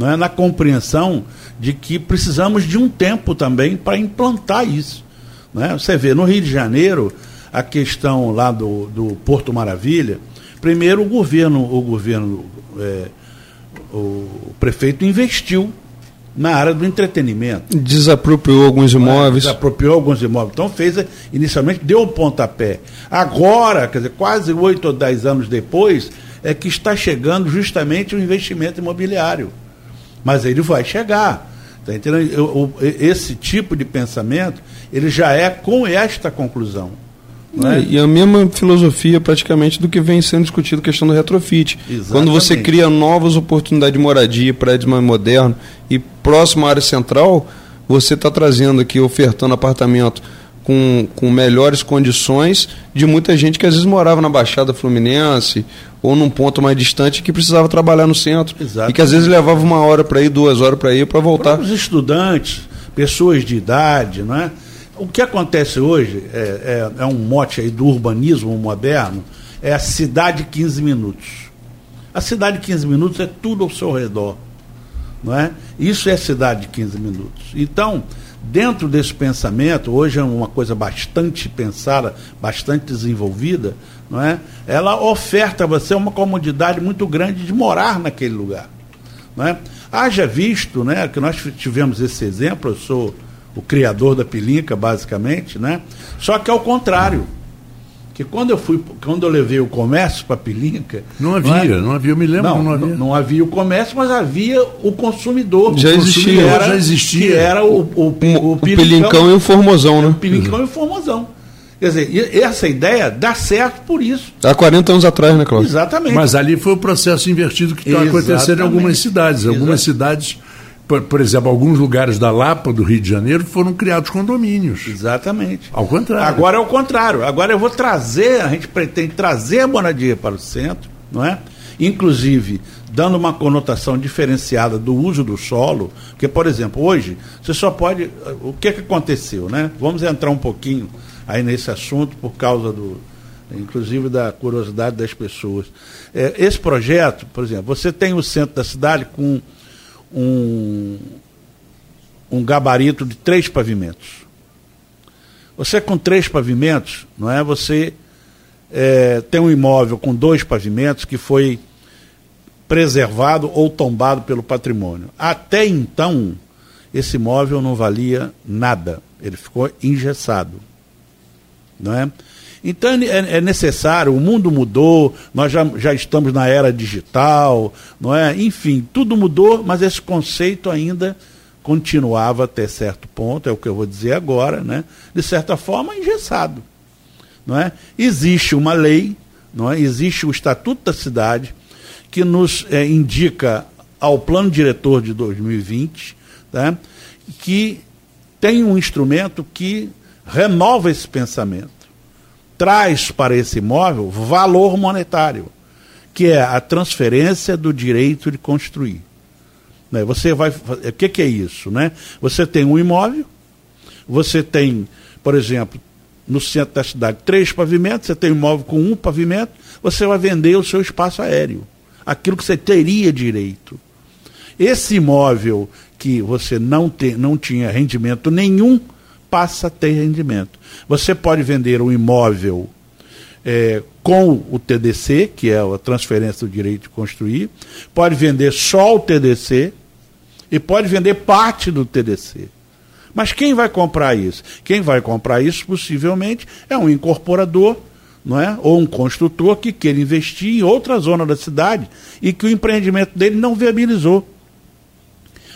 não é na compreensão de que precisamos de um tempo também para implantar isso. Não é? Você vê no Rio de Janeiro a questão lá do, do Porto Maravilha, primeiro o governo, o governo, é, o prefeito investiu na área do entretenimento. Desapropriou alguns imóveis. Desapropriou alguns imóveis. Então fez, inicialmente, deu um pontapé. Agora, quer dizer, quase oito ou dez anos depois, é que está chegando justamente o investimento imobiliário. Mas ele vai chegar. Tá entendendo? Esse tipo de pensamento, ele já é com esta conclusão. É? E a mesma filosofia praticamente do que vem sendo discutido a questão do retrofit. Exatamente. Quando você cria novas oportunidades de moradia, prédios mais modernos e próximo à área central, você está trazendo aqui, ofertando apartamento com, com melhores condições de muita gente que às vezes morava na Baixada Fluminense ou num ponto mais distante que precisava trabalhar no centro. Exatamente. E que às vezes levava uma hora para ir, duas horas para ir, para voltar. Para os estudantes, pessoas de idade, não é? o que acontece hoje é, é, é, um mote aí do urbanismo moderno, é a cidade 15 minutos. A cidade 15 minutos é tudo ao seu redor. Não é? Isso é cidade de 15 minutos. Então, dentro desse pensamento, hoje é uma coisa bastante pensada, bastante desenvolvida, não é? ela oferta a você uma comodidade muito grande de morar naquele lugar. Né? Haja visto né, que nós tivemos esse exemplo, eu sou o criador da pilinca, basicamente, né? só que ao contrário. Que quando eu fui, quando eu levei o comércio para Pilinca. Não havia, não, é? não, havia, eu me lembro não, não havia. Não, havia o comércio, mas havia o consumidor. Já existia, era, já existia. Que era o, o, o, o Pilincão, Pilincão, e o Formosão, né? O Pilincão e o Formosão. Quer dizer, essa ideia dá certo por isso. Há 40 anos atrás, né, Cláudio? Exatamente. Mas ali foi o processo invertido que está acontecendo em algumas cidades. Algumas cidades, por, por, exemplo, alguns lugares da Lapa, do Rio de Janeiro, foram criados condomínios. Exatamente. Ao contrário. Agora é o contrário. Agora eu vou trazer, a gente pretende trazer a moradia para o centro, não é? Inclusive, dando uma conotação diferenciada do uso do solo, porque, por exemplo, hoje, você só pode. O que, que aconteceu, né? Vamos entrar um pouquinho aí nesse assunto por causa do, inclusive da curiosidade das pessoas. É, esse projeto, por exemplo, você tem o centro da cidade com um, um gabarito de três pavimentos. Você com três pavimentos, não é? Você é, tem um imóvel com dois pavimentos que foi preservado ou tombado pelo patrimônio. Até então, esse imóvel não valia nada. Ele ficou engessado. Não é? Então é, é, necessário, o mundo mudou, nós já, já estamos na era digital, não é? Enfim, tudo mudou, mas esse conceito ainda continuava até certo ponto, é o que eu vou dizer agora, né? De certa forma, engessado. Não é? Existe uma lei, não é? existe o Estatuto da Cidade, que nos é, indica ao plano diretor de 2020, tá? que tem um instrumento que renova esse pensamento, traz para esse imóvel valor monetário, que é a transferência do direito de construir. Né? Você vai, o que, é isso, né? Você tem um imóvel, você tem, por exemplo, no centro da cidade, três pavimentos, você tem um imóvel com um pavimento, você vai vender o seu espaço aéreo, aquilo que você teria direito. Esse imóvel que você não, te, não tinha rendimento nenhum, passa a ter rendimento. Você pode vender um imóvel é, com o TDC, que é a transferência do direito de construir, pode vender só o TDC e pode vender parte do TDC. Mas quem vai comprar isso? Quem vai comprar isso possivelmente é um incorporador, não é? Ou um construtor que queira investir em outra zona da cidade e que o empreendimento dele não viabilizou.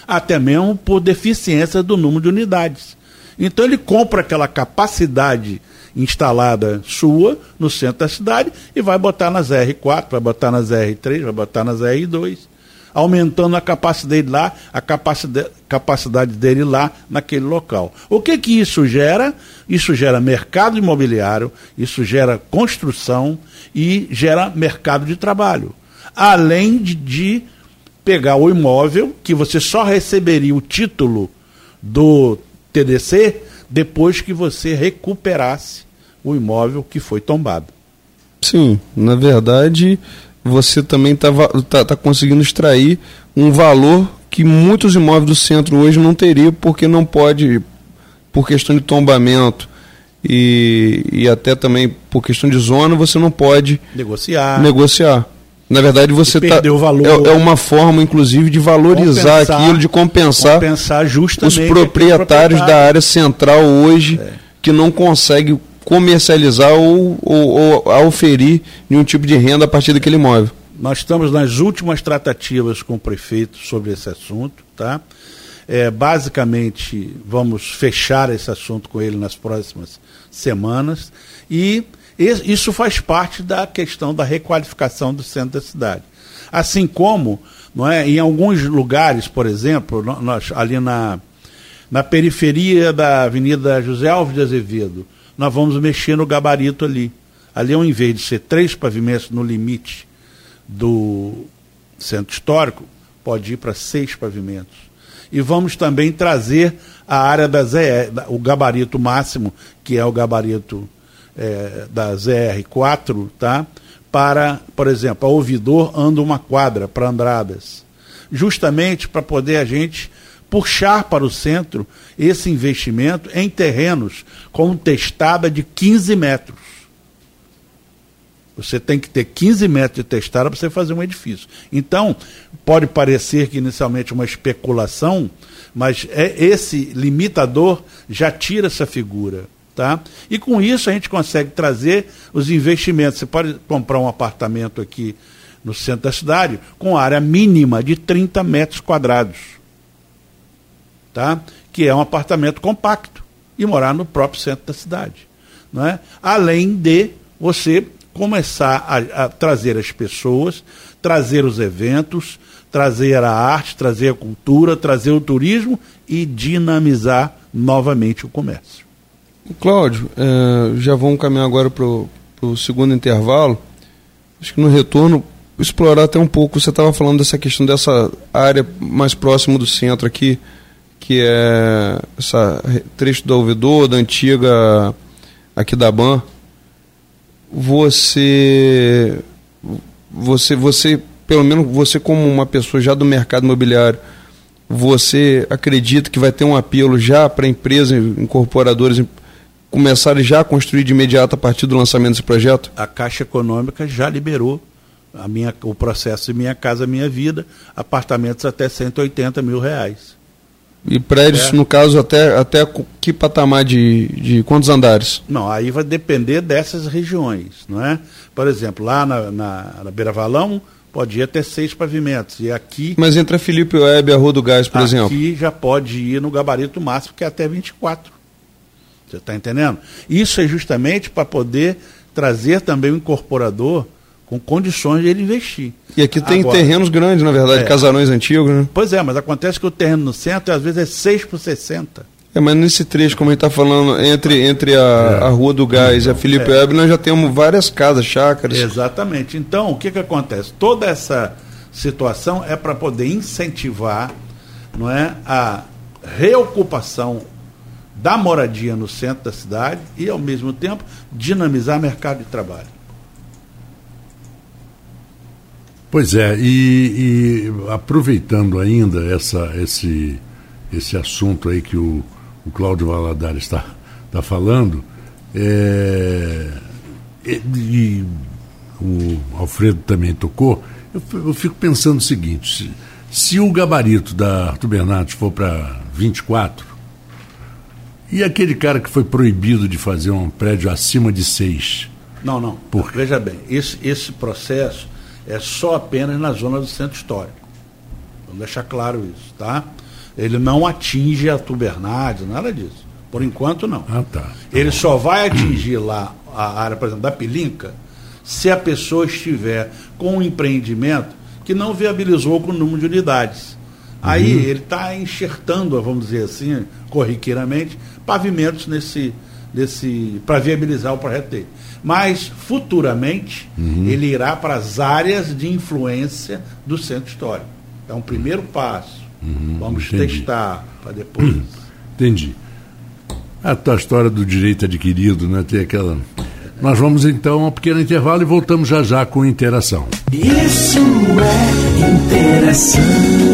Até mesmo por deficiência do número de unidades. Então ele compra aquela capacidade instalada sua no centro da cidade e vai botar nas R4, vai botar nas R3, vai botar nas R2, aumentando a capacidade lá, a capacidade, capacidade dele lá naquele local. O que que isso gera? Isso gera mercado imobiliário, isso gera construção e gera mercado de trabalho. Além de, de pegar o imóvel, que você só receberia o título do TDC depois que você recuperasse o imóvel que foi tombado. Sim, na verdade, você também está tá, tá conseguindo extrair um valor que muitos imóveis do centro hoje não teriam, porque não pode, por questão de tombamento e, e até também por questão de zona, você não pode negociar. negociar. Na verdade, você tá, é, é, uma forma, inclusive, de valorizar compensar, aquilo, de compensar, compensar justamente os proprietários da área central hoje é. que não conseguem comercializar ou, ou, ou auferir nenhum tipo de renda a partir daquele imóvel. Nós estamos nas últimas tratativas com o prefeito sobre esse assunto, tá? É, basicamente, vamos fechar esse assunto com ele nas próximas semanas e isso faz parte da questão da requalificação do centro da cidade. Assim como, não é, em alguns lugares, por exemplo, nós, ali na, na periferia da Avenida José Alves de Azevedo, nós vamos mexer no gabarito ali. Ali, ao invés de ser três pavimentos no limite do centro histórico, pode ir para seis pavimentos. E vamos também trazer a área da ZE, o gabarito máximo, que é o gabarito é, da ZR4, tá? para, por exemplo, a ouvidor anda uma quadra para Andradas. Justamente para poder a gente puxar para o centro esse investimento em terrenos com testada de 15 metros. Você tem que ter 15 metros de testada para você fazer um edifício. Então, pode parecer que inicialmente uma especulação, mas é esse limitador já tira essa figura. Tá? E com isso a gente consegue trazer os investimentos. Você pode comprar um apartamento aqui no centro da cidade com área mínima de 30 metros quadrados. Tá? Que é um apartamento compacto e morar no próprio centro da cidade. Não é? Além de você começar a, a trazer as pessoas, trazer os eventos, trazer a arte, trazer a cultura, trazer o turismo e dinamizar novamente o comércio. Cláudio, é, já vamos caminhar agora para o segundo intervalo. Acho que no retorno, explorar até um pouco. Você estava falando dessa questão dessa área mais próxima do centro aqui, que é essa trecho do ouvidor, da antiga aqui da BAN. Você, você, você, pelo menos você como uma pessoa já do mercado imobiliário, você acredita que vai ter um apelo já para empresas incorporadoras começarem já a construir de imediato a partir do lançamento desse projeto? A Caixa Econômica já liberou a minha, o processo de Minha Casa Minha Vida, apartamentos até 180 mil reais. E prédios, é. no caso, até, até que patamar de, de quantos andares? Não, aí vai depender dessas regiões, não é? Por exemplo, lá na, na, na Beira Valão, pode ir até seis pavimentos. E aqui. Mas entre a Felipe Web e a Rua do Gás, por aqui exemplo? Aqui já pode ir no gabarito máximo, que é até 24. Você está entendendo? Isso é justamente para poder trazer também o incorporador com condições de ele investir. E aqui tem Agora, terrenos grandes, na verdade, é, casarões antigos, né? Pois é, mas acontece que o terreno no centro às vezes é 6 por 60. É, mas nesse trecho, como a gente está falando, entre, entre a, é. a Rua do Gás e a Felipe é. Web, nós já temos várias casas, chácaras. Exatamente. Então, o que, que acontece? Toda essa situação é para poder incentivar não é, a reocupação da moradia no centro da cidade e, ao mesmo tempo, dinamizar o mercado de trabalho. Pois é, e, e aproveitando ainda essa, esse, esse assunto aí que o, o Cláudio Valadares está tá falando, é, e o Alfredo também tocou, eu, eu fico pensando o seguinte, se, se o gabarito da Arthur Bernardes for para 24, e aquele cara que foi proibido de fazer um prédio acima de seis? Não, não. Por... Veja bem, esse, esse processo é só apenas na zona do centro histórico. Vamos deixar claro isso, tá? Ele não atinge a Tubernades, nada disso. Por enquanto, não. Ah, tá. Ele só vai atingir lá a área, por exemplo, da Pilinca, se a pessoa estiver com um empreendimento que não viabilizou com o número de unidades. Aí uhum. ele está enxertando, vamos dizer assim, corriqueiramente, pavimentos nesse, nesse para viabilizar o projeto dele. Mas futuramente uhum. ele irá para as áreas de influência do centro histórico. É um primeiro passo. Uhum, Vamos entendi. testar para depois. Entendi. A tua história do direito adquirido, né? Tem aquela. Nós vamos então a um pequeno intervalo e voltamos já já com interação. Isso é interação.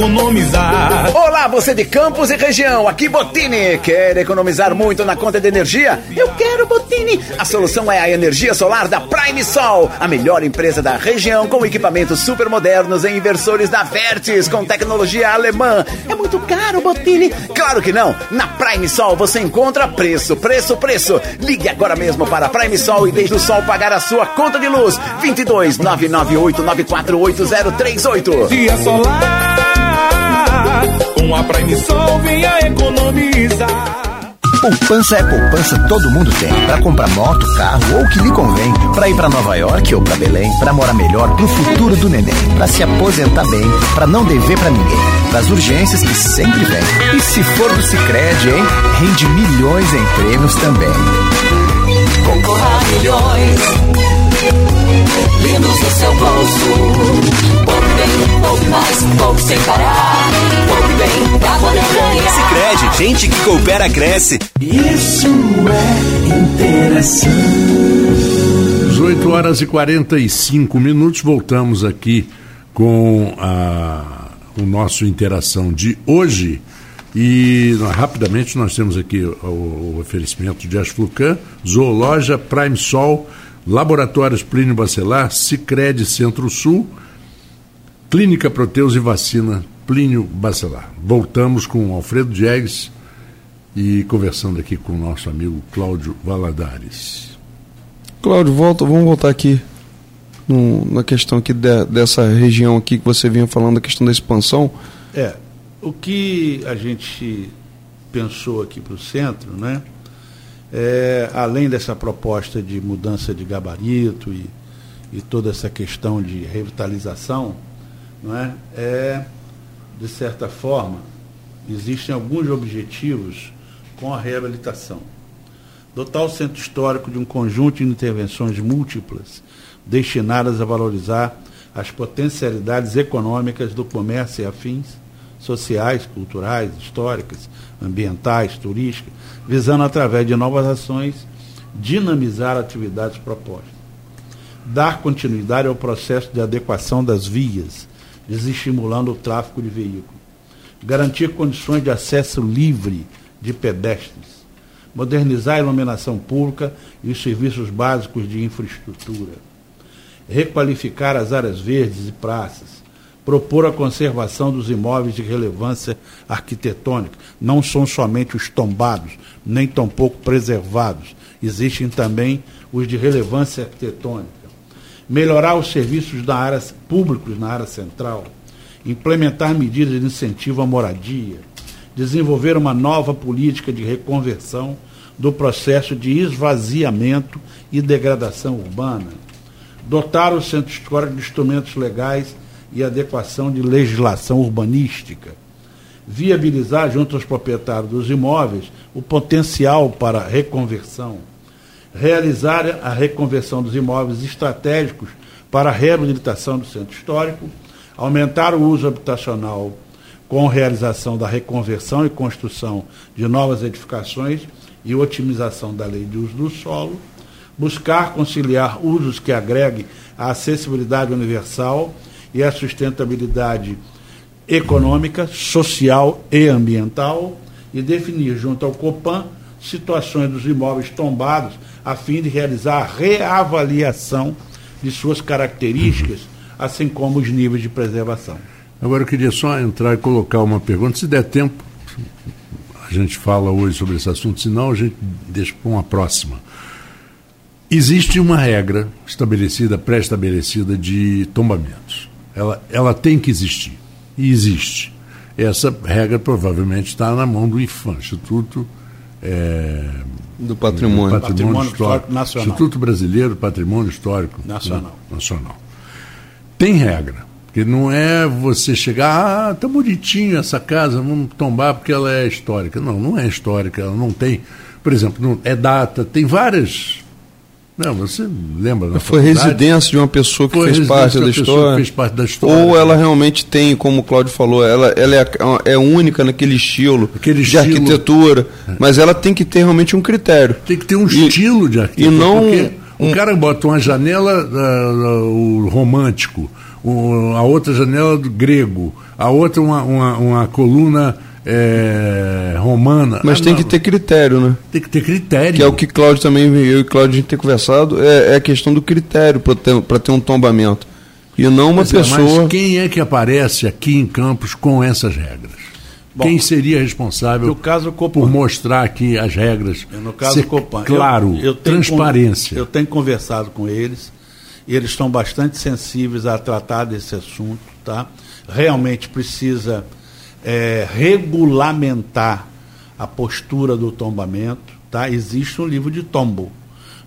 Economizar. Olá, você de Campos e região, aqui Botini. Quer economizar muito na conta de energia? Eu quero Botini. A solução é a energia solar da Prime Sol, a melhor empresa da região com equipamentos super modernos e inversores da Vertis com tecnologia alemã. É muito caro, Botini? Claro que não. Na Prime Sol você encontra preço, preço, preço. Ligue agora mesmo para Prime Sol e deixe o sol pagar a sua conta de luz. 22 998 948038. Dia solar. Com a Prime Sol venha economizar. Poupança é poupança, todo mundo tem. Para comprar moto, carro ou o que lhe convém. Para ir para Nova York ou para Belém. Para morar melhor pro futuro do neném. Para se aposentar bem. Para não dever para ninguém. Para as urgências que sempre vem. E se for do Cicred, hein? Rende milhões em prêmios também. Concorra a milhões. Lindos no seu bolso. Poupe bem, poupe mais, poupe sem parar. Poupe bem, pra poder ganhar. Sicredi, gente que coopera, cresce. Isso é interação. 18 horas e 45 minutos, voltamos aqui com a, o nosso interação de hoje. E rapidamente nós temos aqui o, o oferecimento de Asflucan, Zoologia, Prime Sol, Laboratórios Plínio Bacelar, Cicred Centro-Sul, Clínica Proteus e Vacina Plínio Bacelar. Voltamos com Alfredo Diegues e conversando aqui com o nosso amigo Cláudio Valadares. Cláudio, volta, vamos voltar aqui no, na questão aqui de, dessa região aqui que você vinha falando, a questão da expansão. É, o que a gente pensou aqui para o centro, né? É, além dessa proposta de mudança de gabarito e, e toda essa questão de revitalização, não é? é, de certa forma, existem alguns objetivos com a reabilitação. Dotar o centro histórico de um conjunto de intervenções múltiplas destinadas a valorizar as potencialidades econômicas do comércio e afins, sociais, culturais, históricas, ambientais, turísticas, visando, através de novas ações, dinamizar atividades propostas. Dar continuidade ao processo de adequação das vias, desestimulando o tráfego de veículos. Garantir condições de acesso livre de pedestres. Modernizar a iluminação pública e os serviços básicos de infraestrutura. Requalificar as áreas verdes e praças propor a conservação dos imóveis de relevância arquitetônica. Não são somente os tombados, nem tampouco preservados. Existem também os de relevância arquitetônica. Melhorar os serviços da área, públicos na área central. Implementar medidas de incentivo à moradia. Desenvolver uma nova política de reconversão do processo de esvaziamento e degradação urbana. Dotar o centro histórico de instrumentos legais e adequação de legislação urbanística, viabilizar junto aos proprietários dos imóveis o potencial para reconversão, realizar a reconversão dos imóveis estratégicos para a reabilitação do centro histórico, aumentar o uso habitacional com realização da reconversão e construção de novas edificações e otimização da lei de uso do solo, buscar conciliar usos que agreguem a acessibilidade universal e a sustentabilidade econômica, social e ambiental e definir junto ao Copan situações dos imóveis tombados a fim de realizar a reavaliação de suas características, assim como os níveis de preservação. Agora eu queria só entrar e colocar uma pergunta, se der tempo, a gente fala hoje sobre esse assunto, senão a gente deixa para uma próxima. Existe uma regra estabelecida, pré-estabelecida de tombamentos. Ela, ela tem que existir. E existe. Essa regra provavelmente está na mão do IFAM, Instituto é, do Patrimônio, do Patrimônio, Patrimônio Histórico, Histórico, Nacional. Instituto Brasileiro do Patrimônio Histórico Nacional. Nacional. Tem regra. Porque não é você chegar, ah, tá bonitinho essa casa, vamos tombar porque ela é histórica. Não, não é histórica, ela não tem. Por exemplo, não, é data, tem várias não, você lembra? Da Foi residência de uma pessoa que fez parte da história. Fez parte da história. Ou ela realmente tem, como o Cláudio falou, ela, ela é, é única naquele estilo Aquele de estilo. arquitetura, mas ela tem que ter realmente um critério. Tem que ter um e, estilo de arquitetura. E não um, o cara bota uma janela uh, uh, o romântico, uh, a outra janela do grego, a outra uma, uma, uma coluna é, romana. Mas ah, tem não. que ter critério, né? Tem que ter critério. Que é o que Cláudio também, eu e Cláudio a gente tem conversado, é, é a questão do critério para ter, ter um tombamento. E não uma mas, pessoa. Mas quem é que aparece aqui em Campos com essas regras? Bom, quem seria responsável no caso por mostrar aqui as regras? No caso Copan, claro, eu, eu transparência. eu tenho conversado com eles e eles estão bastante sensíveis a tratar desse assunto, tá? Realmente precisa é, regulamentar a postura do tombamento, tá? Existe um livro de tombo,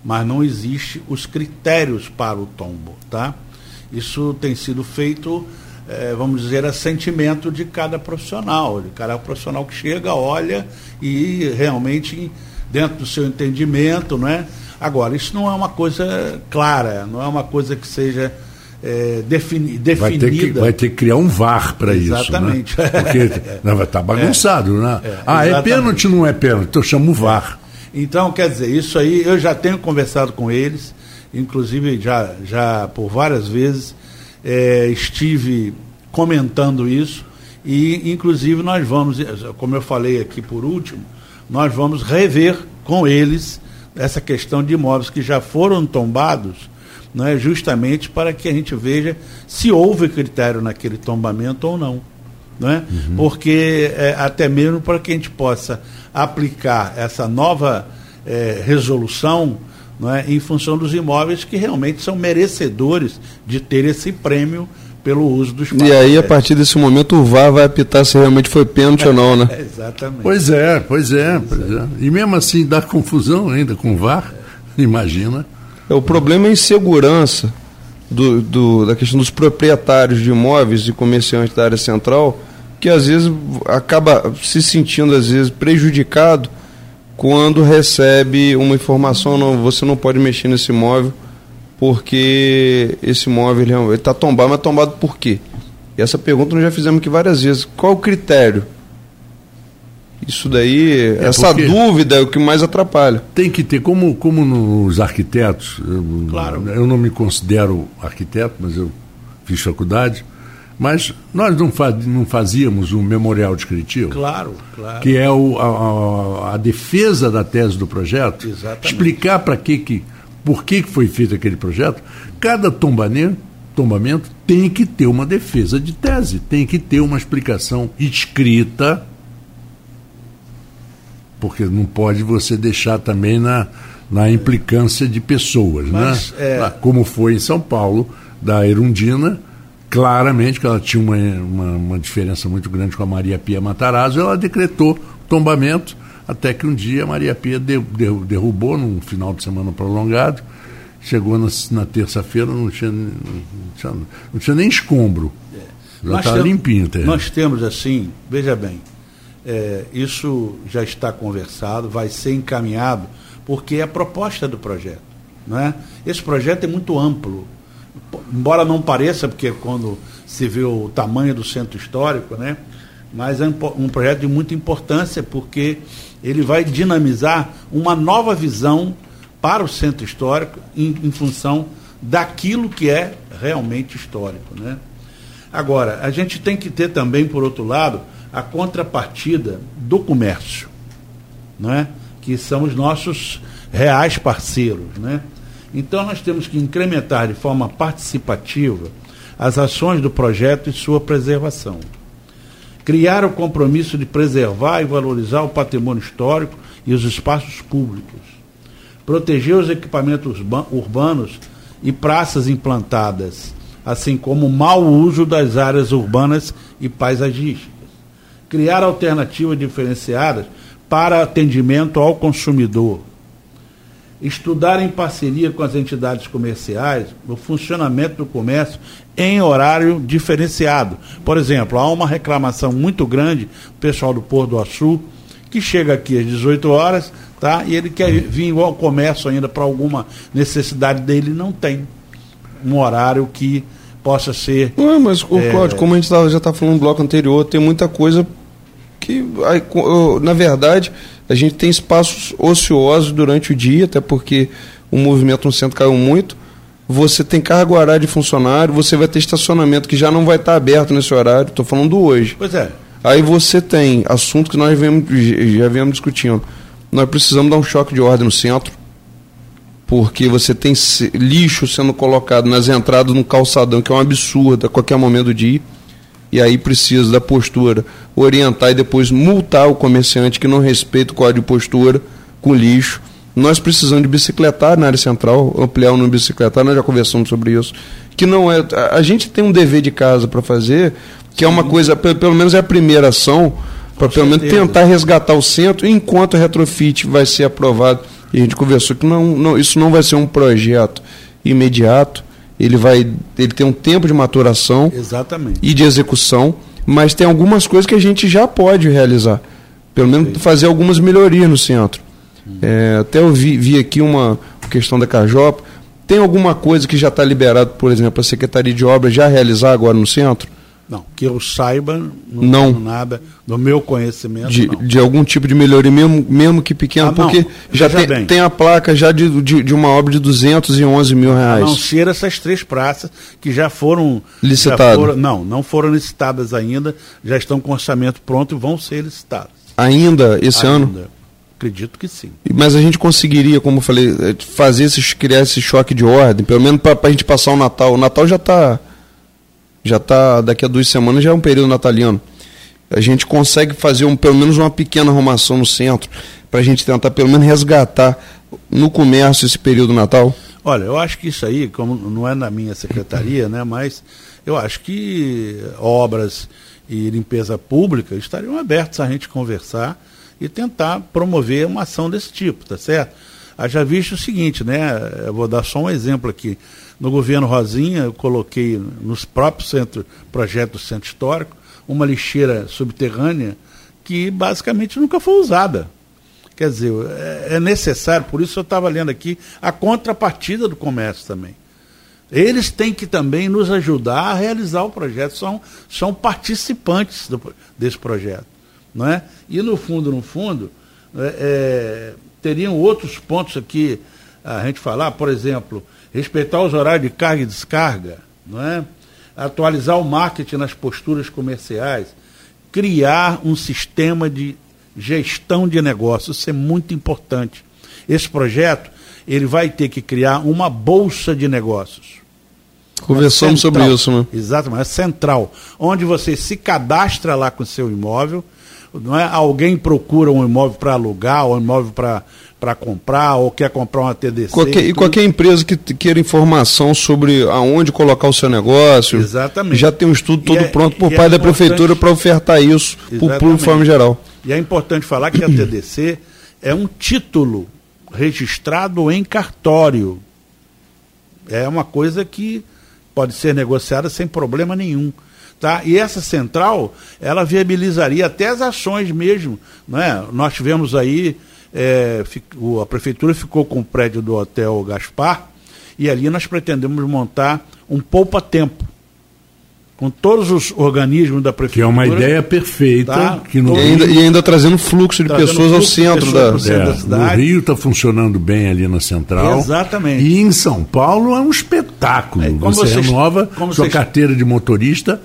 mas não existe os critérios para o tombo, tá? Isso tem sido feito, é, vamos dizer, a sentimento de cada profissional, de cada profissional que chega, olha e realmente dentro do seu entendimento, não é? Agora, isso não é uma coisa clara, não é uma coisa que seja é, defini, definida. Vai ter, que, vai ter que criar um VAR para isso. Exatamente. Né? Porque não, vai estar tá bagunçado, né? é. né? É, ah, é pênalti não é pênalti, então chama o VAR. Então, quer dizer, isso aí eu já tenho conversado com eles, inclusive já, já por várias vezes é, estive comentando isso E, inclusive, nós vamos, como eu falei aqui por último, nós vamos rever com eles essa questão de imóveis que já foram tombados, né, justamente para que a gente veja se houve critério naquele tombamento ou não. Né? Uhum. Porque é, até mesmo para que a gente possa aplicar essa nova é, resolução né, em função dos imóveis que realmente são merecedores de ter esse prêmio pelo uso dos E aí, a partir desse momento, o VAR vai apitar se realmente foi pênalti ou não, né? exatamente. Pois é, pois é, pois é. E mesmo assim dá confusão ainda com o VAR, imagina. É, o problema é a insegurança do, do, da questão dos proprietários de imóveis e comerciantes da área central, que às vezes acaba se sentindo às vezes prejudicado quando recebe uma informação, não, você não pode mexer nesse imóvel porque esse imóvel está tombado, mas tombado por quê? E essa pergunta nós já fizemos aqui várias vezes. Qual o critério? Isso daí, é essa dúvida é o que mais atrapalha. Tem que ter, como, como nos arquitetos, eu, claro. eu não me considero arquiteto, mas eu fiz faculdade, mas nós não, faz, não fazíamos um memorial descritivo? Claro, claro. Que é o, a, a, a defesa da tese do projeto. Exatamente. Explicar para que, que por que foi feito aquele projeto, cada tombamento, tombamento tem que ter uma defesa de tese, tem que ter uma explicação escrita, porque não pode você deixar também na, na implicância de pessoas, né? Mas, né? É... Como foi em São Paulo, da Erundina, claramente que ela tinha uma, uma, uma, diferença muito grande com a Maria Pia Matarazzo, ela decretou tombamento até que um dia a Maria Pia de, de, derrubou num final de semana prolongado. Chegou na, na terça-feira, não tinha, não, tinha, não tinha nem escombro. É. Já estava limpinho. Até. Nós temos assim, veja bem, é, isso já está conversado, vai ser encaminhado, porque é a proposta do projeto. Não é? Esse projeto é muito amplo. Embora não pareça, porque quando se vê o tamanho do centro histórico, né? mas é um projeto de muita importância, porque ele vai dinamizar uma nova visão para o centro histórico em, em função daquilo que é realmente histórico. Né? Agora, a gente tem que ter também, por outro lado, a contrapartida do comércio, né? que são os nossos reais parceiros. Né? Então, nós temos que incrementar de forma participativa as ações do projeto e sua preservação criar o compromisso de preservar e valorizar o patrimônio histórico e os espaços públicos, proteger os equipamentos urbanos e praças implantadas, assim como o mau uso das áreas urbanas e paisagísticas, criar alternativas diferenciadas para atendimento ao consumidor, estudar em parceria com as entidades comerciais o funcionamento do comércio em horário diferenciado. Por exemplo, há uma reclamação muito grande, o pessoal do Porto do Açu, que chega aqui às 18 horas, tá? E ele quer vir ao comércio ainda para alguma necessidade dele, não tem um horário que possa ser. Não, mas, é, Cláudio, como a gente já está falando no bloco anterior, tem muita coisa que, na verdade, a gente tem espaços ociosos durante o dia, até porque o movimento no centro caiu muito você tem carga horária de funcionário, você vai ter estacionamento que já não vai estar aberto nesse horário, estou falando do hoje. Pois é. Aí você tem assunto que nós vemos, já viemos discutindo. Nós precisamos dar um choque de ordem no centro, porque você tem lixo sendo colocado nas entradas no calçadão, que é um absurdo a qualquer momento do dia. E aí precisa da postura orientar e depois multar o comerciante que não respeita o código de postura com lixo nós precisamos de bicicletar na área central, ampliar o número de bicicletar, nós já conversamos sobre isso. Que não é. A gente tem um dever de casa para fazer, que é uma coisa, pelo menos é a primeira ação, para pelo menos tentar resgatar o centro, enquanto o retrofit vai ser aprovado. E a gente conversou que não, não, isso não vai ser um projeto imediato, ele vai ele tem um tempo de maturação Exatamente. e de execução, mas tem algumas coisas que a gente já pode realizar. Pelo menos Sim. fazer algumas melhorias no centro. É, até eu vi, vi, aqui uma questão da Cajopa. Tem alguma coisa que já está liberado, por exemplo, a Secretaria de Obras já realizar agora no centro? Não, que eu saiba, não, Não. nada do meu conhecimento. de, não. de algum tipo de melhoria, mesmo, mesmo que pequeno, Ah, não. porque já Veja tem, tem a placa já de, de, de uma obra de 211 mil A reais. não ser essas três praças que já foram Licitado. já foram- não, não foram licitadas ainda, já estão com orçamento pronto e vão ser licitadas. Ainda esse ano? Ainda. Acredito que sim. Mas a gente conseguiria, como eu falei, eh, fazer esses, criar esse choque de ordem, pelo menos para a gente passar o Natal. O Natal já está. Já está. Daqui a duas semanas já é um período natalino. A gente consegue fazer um, pelo menos uma pequena arrumação no centro, para a gente tentar pelo menos resgatar no comércio esse período Natal. Olha, eu acho que isso aí, como não é na minha secretaria, né, mas eu acho que obras e limpeza pública estariam abertos a gente conversar e tentar promover uma ação desse tipo, tá certo? Haja visto o seguinte, né? Eu vou dar só um exemplo aqui. No governo Rosinha, eu coloquei nos próprios centros, projetos do centro histórico, uma lixeira subterrânea que basicamente nunca foi usada. Quer dizer, é- é necessário, por isso eu estava lendo aqui, a contrapartida do comércio também. Eles têm que também nos ajudar a realizar o projeto, são, são participantes do- desse projeto. Não é? E no fundo, no fundo, é, é, teriam outros pontos aqui a gente falar, por exemplo, respeitar os horários de carga e descarga, não é? atualizar o marketing nas posturas comerciais, criar um sistema de gestão de negócios, isso é muito importante. Esse projeto, ele vai ter que criar uma bolsa de negócios. Conversamos sobre Central. isso, né? Exatamente, é central. Onde você se cadastra lá com o seu imóvel, não é? alguém procura um imóvel para alugar, ou um imóvel para comprar, ou quer comprar uma TDC. Qualquer, e qualquer empresa que queira informação sobre aonde colocar o seu negócio, Exatamente. já tem um estudo todo é- pronto por é parte da importante- prefeitura para ofertar isso para o público Exatamente. de forma geral. E é importante falar que a TDC é um título registrado em cartório. É uma coisa que pode ser negociada sem problema nenhum. Tá? E essa central, ela viabilizaria até as ações mesmo. Né? Nós tivemos aí, é, o- a prefeitura ficou com o prédio do Hotel Gaspar, e ali nós pretendemos montar um poupa-tempo. Com todos os organismos da Que prefeitura. é uma ideia perfeita. Tá. Que no E ainda, Rio, e ainda trazendo fluxo de Trazendo pessoas ao fluxo de centro pessoas da. centro. é, da cidade. no Rio está funcionando bem ali na central. Exatamente. E em São Paulo é um espetáculo. É, Você vocês- renova sua vocês- carteira de motorista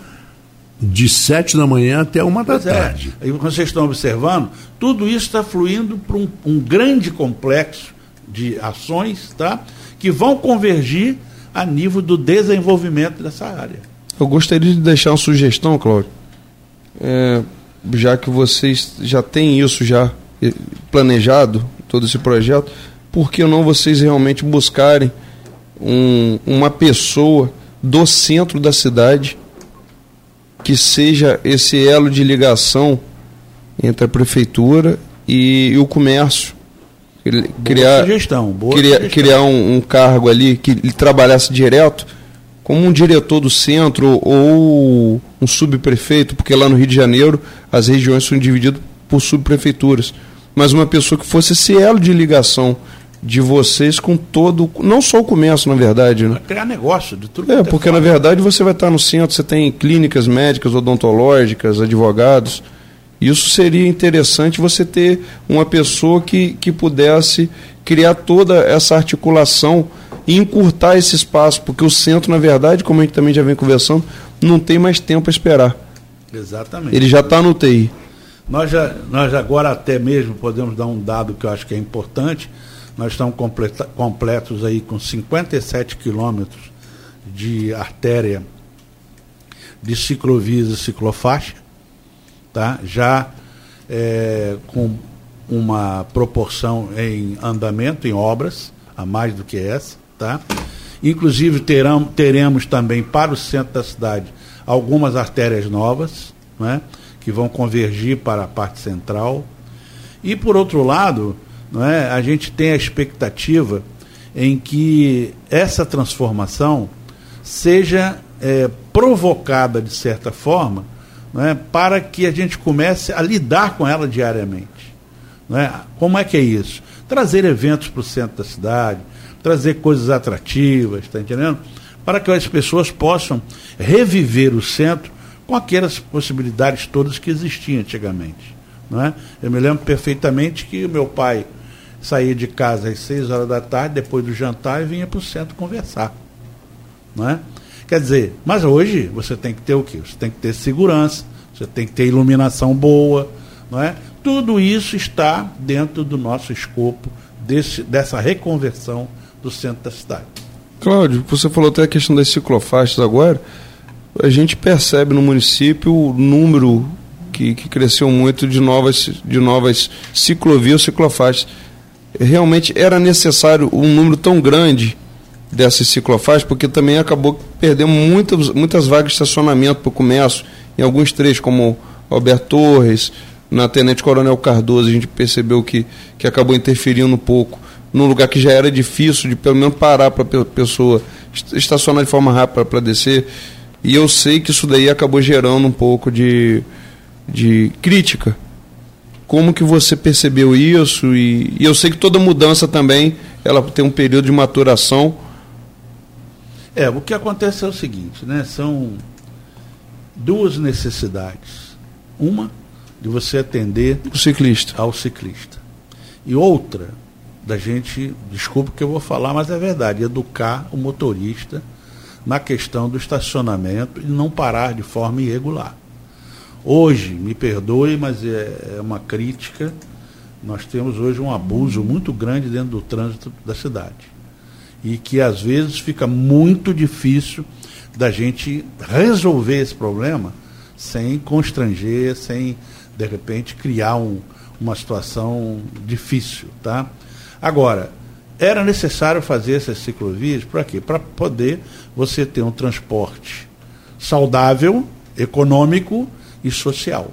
de sete da manhã até uma da Pois é. tarde. E como vocês estão observando, tudo isso está fluindo para um, um grande complexo de ações tá? que vão convergir a nível do desenvolvimento dessa área. Eu gostaria de deixar uma sugestão, Cláudio. É, já que vocês já têm isso já planejado, todo esse projeto, por que não vocês realmente buscarem um- uma pessoa do centro da cidade que seja esse elo de ligação entre a prefeitura e, o comércio? Ele- Criar, sugestão, boa criar, sugestão. criar um, um cargo ali que ele trabalhasse direto como um diretor do centro ou um subprefeito, porque lá no Rio de Janeiro as regiões são divididas por subprefeituras. Mas uma pessoa que fosse esse elo de ligação de vocês com todo, não só o comércio, na verdade, né? Criar negócio de tudo É, quanto porque na verdade você vai estar no centro, você tem clínicas médicas, odontológicas, advogados. Isso seria interessante você ter uma pessoa que, que pudesse criar toda essa articulação e encurtar esse espaço, porque o centro, na verdade, como a gente também já vem conversando, não tem mais tempo a esperar. Exatamente. Ele já está no TI. Nós, já, nós agora até mesmo podemos dar um dado que eu acho que é importante. Nós estamos completos aí com 57 quilômetros de artéria de ciclovias e ciclofaixa, tá? já é, com uma proporção em andamento, em obras, a mais do que essa. Tá? Inclusive terão, teremos também para o centro da cidade algumas artérias novas, né? que vão convergir para a parte central. E por outro lado, não é, a gente tem a expectativa em que essa transformação seja é, provocada de certa forma não é, para que a gente comece a lidar com ela diariamente. Não é? Como é que é isso? Trazer eventos para o centro da cidade, trazer coisas atrativas, está entendendo? Para que as pessoas possam reviver o centro com aquelas possibilidades todas que existiam antigamente. Não é? Eu me lembro perfeitamente que o meu pai saía de casa às 6 horas da tarde, depois do jantar, e vinha para o centro conversar. Não é? Quer dizer, mas hoje você tem que ter o quê? Você tem que ter segurança, você tem que ter iluminação boa, não é? Tudo isso está dentro do nosso escopo desse, dessa reconversão do centro da cidade. Cláudio, você falou até a questão das ciclofaixas agora. A gente percebe no município o número que, que cresceu muito de novas, de novas ciclovias, ciclofaixas. Realmente era necessário um número tão grande dessas ciclofaixas, porque também acabou perdendo muitas, muitas vagas de estacionamento para o comércio, em alguns trechos, como Alberto Torres, na Tenente Coronel Cardoso, a gente percebeu que, que acabou interferindo um pouco num lugar que já era difícil de pelo menos parar para a pessoa estacionar de forma rápida para descer. E eu sei que isso daí acabou gerando um pouco de, de crítica. Como que você percebeu isso? E, e eu sei que toda mudança também ela tem um período de maturação. É, o que acontece é o seguinte, né? São duas necessidades. Uma de você atender o ciclista ao ciclista. E outra da gente, desculpe que eu vou falar, mas é verdade, educar o motorista na questão do estacionamento e não parar de forma irregular. Hoje, me perdoe, mas é, é uma crítica, nós temos hoje um abuso muito grande dentro do trânsito da cidade. E que às vezes fica muito difícil da gente resolver esse problema sem constranger, sem de repente criar um, uma situação difícil, tá? Agora, era necessário fazer essas ciclovias para quê? Para poder você ter um transporte saudável, econômico e social.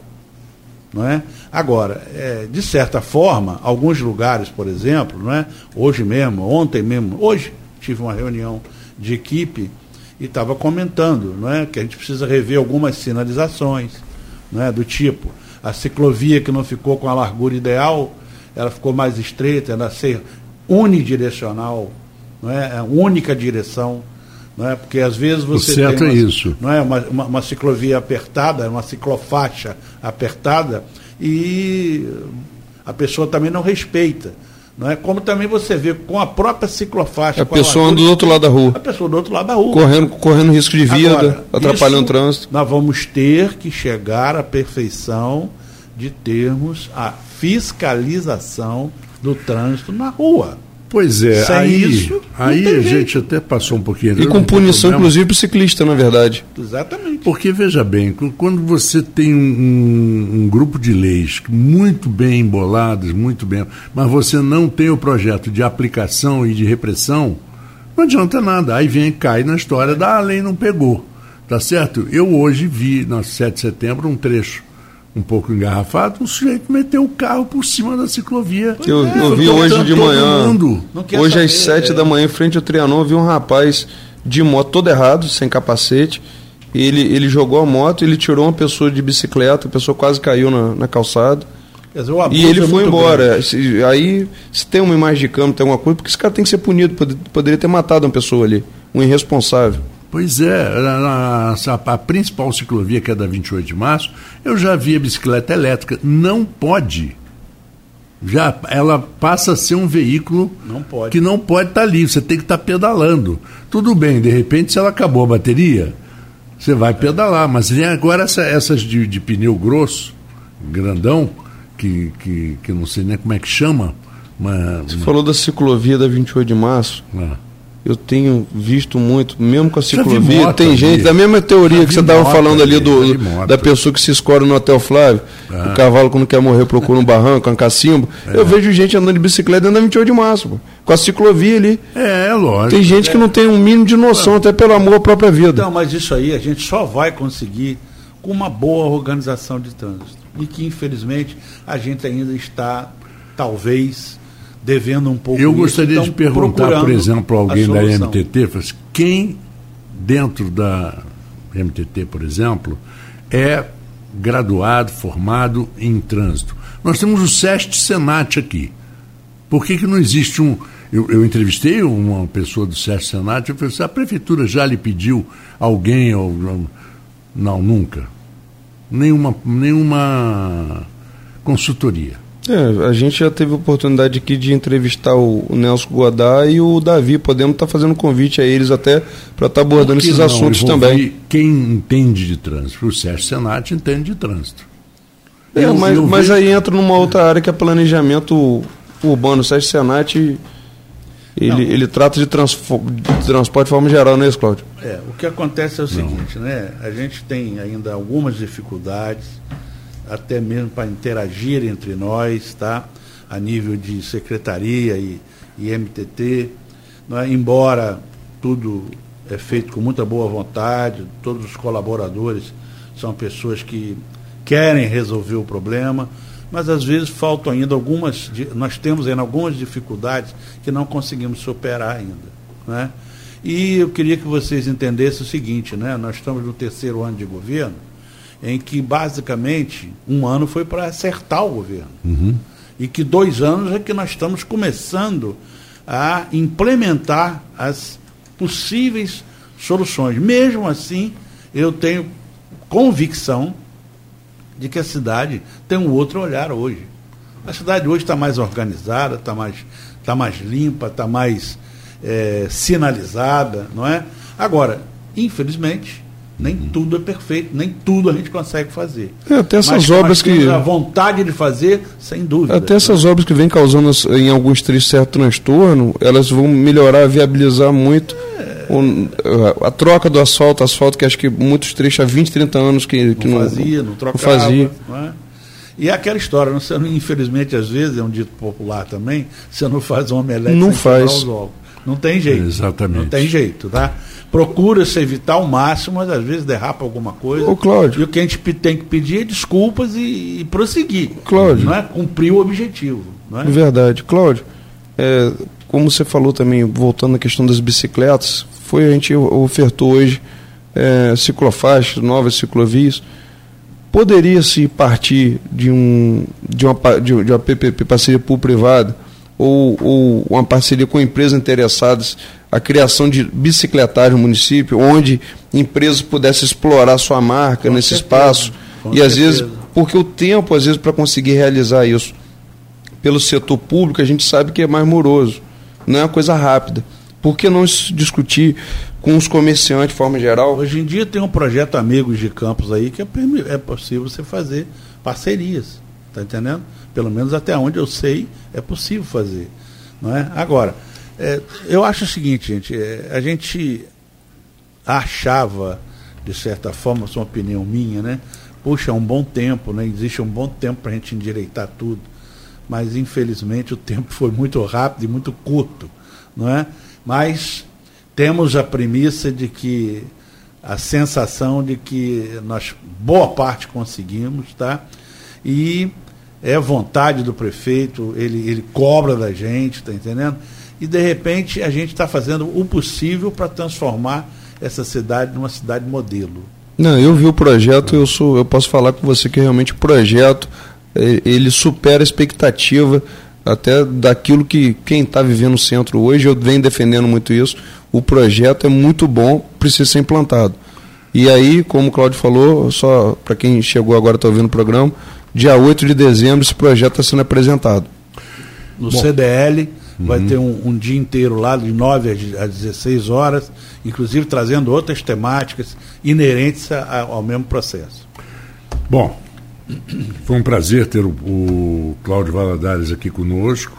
Não é? Agora, é, de certa forma, alguns lugares, por exemplo, não é? hoje mesmo, ontem mesmo, hoje tive uma reunião de equipe e estava comentando não é? que a gente precisa rever algumas sinalizações, não é? do tipo, a ciclovia que não ficou com a largura ideal, ela ficou mais estreita, ela ser unidirecional, não é? é única direção, não é? Porque às vezes você o certo tem uma, é isso. não é uma, uma, uma ciclovia apertada, uma ciclofaixa apertada e a pessoa também não respeita. Não é? Como também você vê com a própria ciclofaixa. A pessoa anda do outro lado da rua. A pessoa do outro lado da rua. Correndo, correndo risco de vida, Agora, atrapalhando o trânsito. Nós vamos ter que chegar à perfeição de termos a fiscalização do trânsito na rua. Pois é, Sem aí, isso, aí a gente até passou um pouquinho. E com punição, inclusive, para o ciclista, na verdade. Exatamente. Porque, veja bem, quando você tem um, um, um, grupo de leis muito bem emboladas, muito bem, mas você não tem o projeto de aplicação e de repressão, não adianta nada. Aí vem cai na história da a lei não pegou. Tá certo? Eu hoje vi, no 7 de setembro, um trecho um pouco engarrafado, o sujeito meteu o carro por cima da ciclovia. Eu, é, eu vi hoje de manhã, hoje saber, às sete é. da manhã, em frente ao Trianon, eu vi um rapaz de moto todo errado, sem capacete. Ele, ele jogou a moto, ele tirou uma pessoa de bicicleta, a pessoa quase caiu na, na calçada. Dizer, e ele é foi embora. Se, aí, se tem uma imagem de câmera, tem alguma coisa, porque esse cara tem que ser punido. Poderia ter matado uma pessoa ali, um irresponsável. Pois é, a, a, a, principal ciclovia, que é da 28 de março, eu já vi a bicicleta elétrica. Não pode. Já, ela passa a ser um veículo não que não pode estar tá ali, você tem que estar tá pedalando. Tudo bem, de repente, se ela acabou a bateria, você vai pedalar, mas agora essa, essas de, de, pneu grosso, grandão, que, que, que não sei nem como é que chama. Uma, você uma... falou da ciclovia da 28 de março. Ah eu tenho visto muito, mesmo com a ciclovia, tem gente, da mesma teoria que você estava falando ali do, da pessoa que se escora no Hotel Flávio, ah. o cavalo quando quer morrer procura um barranco, um cacimbo. É. Eu vejo gente andando de bicicleta dentro da 28 de março, pô, com a ciclovia ali. É, lógico. Tem gente que não tem um mínimo de noção, até pelo amor à própria vida. Não, mas isso aí a gente só vai conseguir com uma boa organização de trânsito. E que, infelizmente, a gente ainda está, talvez, devendo um pouco. Eu gostaria de perguntar, por exemplo, alguém da MTT, quem dentro da MTT, por exemplo, é graduado, formado em trânsito. Nós temos o SEST Senat aqui. Por que, que não existe um. Eu, eu entrevistei uma pessoa do SEST Senat e eu falei assim, a prefeitura já lhe pediu alguém ou. Não, nunca. nenhuma, nenhuma consultoria. É, a gente já teve a oportunidade aqui de entrevistar o, o Nelson Godá e o Davi. Podemos estar tá fazendo convite a eles até para estar tá abordando esses assuntos também. Quem entende de trânsito? O Sérgio Senati entende de trânsito. É, eu, mas, eu mas vejo... aí entra numa outra área que é planejamento urbano. O Sérgio Senati ele, ele trata de, de, transporte de forma geral, não é isso, Cláudio? É, o que acontece é o seguinte, né? A gente tem ainda algumas dificuldades até mesmo para interagir entre nós, tá? a nível de secretaria e, e MTT, é? embora tudo é feito com muita boa vontade, todos os colaboradores são pessoas que querem resolver o problema, mas às vezes faltam ainda algumas, nós temos ainda algumas dificuldades que não conseguimos superar ainda. Né? E eu queria que vocês entendessem o seguinte, né? nós estamos no terceiro ano de governo, em que basicamente um ano foi para acertar o governo. Uhum. E que dois anos é que nós estamos começando a implementar as possíveis soluções. Mesmo assim, eu tenho convicção de que a cidade tem um outro olhar hoje. A cidade hoje está mais organizada, está mais, tá mais limpa, está mais é, sinalizada, não é? Agora, infelizmente, nem tudo é perfeito, nem tudo a gente consegue fazer. É, até essas Mas obras que. A vontade de fazer, sem dúvida. Até essas né? obras que vêm causando em alguns trechos certo transtorno, elas vão melhorar, viabilizar muito. É... O, a, a, troca do asfalto, asfalto que acho que muitos trechos há 20, 30 anos que, que não, não fazia, não trocava. Não fazia. Não é? E é aquela história, não, você, infelizmente, às vezes, é um dito popular também, você não faz um omelete não faz. Não tem jeito. Exatamente. Não tem jeito, tá? procura-se evitar ao máximo, mas às vezes derrapa alguma coisa. Ô, Cláudio. E o que a gente tem que pedir é desculpas e, e prosseguir. Cláudio. Não é cumprir o objetivo. Não é? Verdade. Cláudio, é, como você falou também, voltando à questão das bicicletas, foi a gente ofertou hoje é, ciclofaixas, novas ciclovias. Poderia-se partir de, um, de, uma, de, de uma PPP, parceria público-privada, ou, ou uma parceria com empresas interessadas a criação de bicicletário no município, onde empresas pudessem explorar sua marca com nesse certeza, espaço. E às vezes, porque o tempo, às vezes, para conseguir realizar isso pelo setor público, a gente sabe que é mais moroso. Não é uma coisa rápida. Por que não discutir com os comerciantes de forma geral? Hoje em dia tem um projeto Amigos de Campos aí que é, é possível você fazer parcerias. Está entendendo? Pelo menos até onde eu sei é possível fazer. Não é? Agora, é, eu acho o seguinte, gente, é, a gente achava, de certa forma, isso é uma opinião minha, né? Puxa, é um bom tempo, né? Existe um bom tempo para a gente endireitar tudo. Mas infelizmente o tempo foi muito rápido e muito curto, não é? Mas temos a premissa de que a sensação de que nós boa parte conseguimos, tá? E é vontade do prefeito, ele, ele cobra da gente, tá entendendo? e de repente a gente está fazendo o possível para transformar essa cidade numa cidade modelo. Não, eu vi o projeto, eu sou, eu posso falar com você que realmente o projeto ele supera a expectativa até daquilo que quem está vivendo no centro hoje, eu venho defendendo muito isso. O projeto é muito bom, precisa ser implantado. E aí, como o Claudio falou, só para quem chegou agora está ouvindo o programa, dia 8 de dezembro esse projeto está sendo apresentado. No bom. CDL, Uhum. Vai ter um, um, dia inteiro lá, de 9 às 16 horas, inclusive trazendo outras temáticas inerentes a, ao mesmo processo. Bom, foi um prazer ter o, o Cláudio Valadares aqui conosco,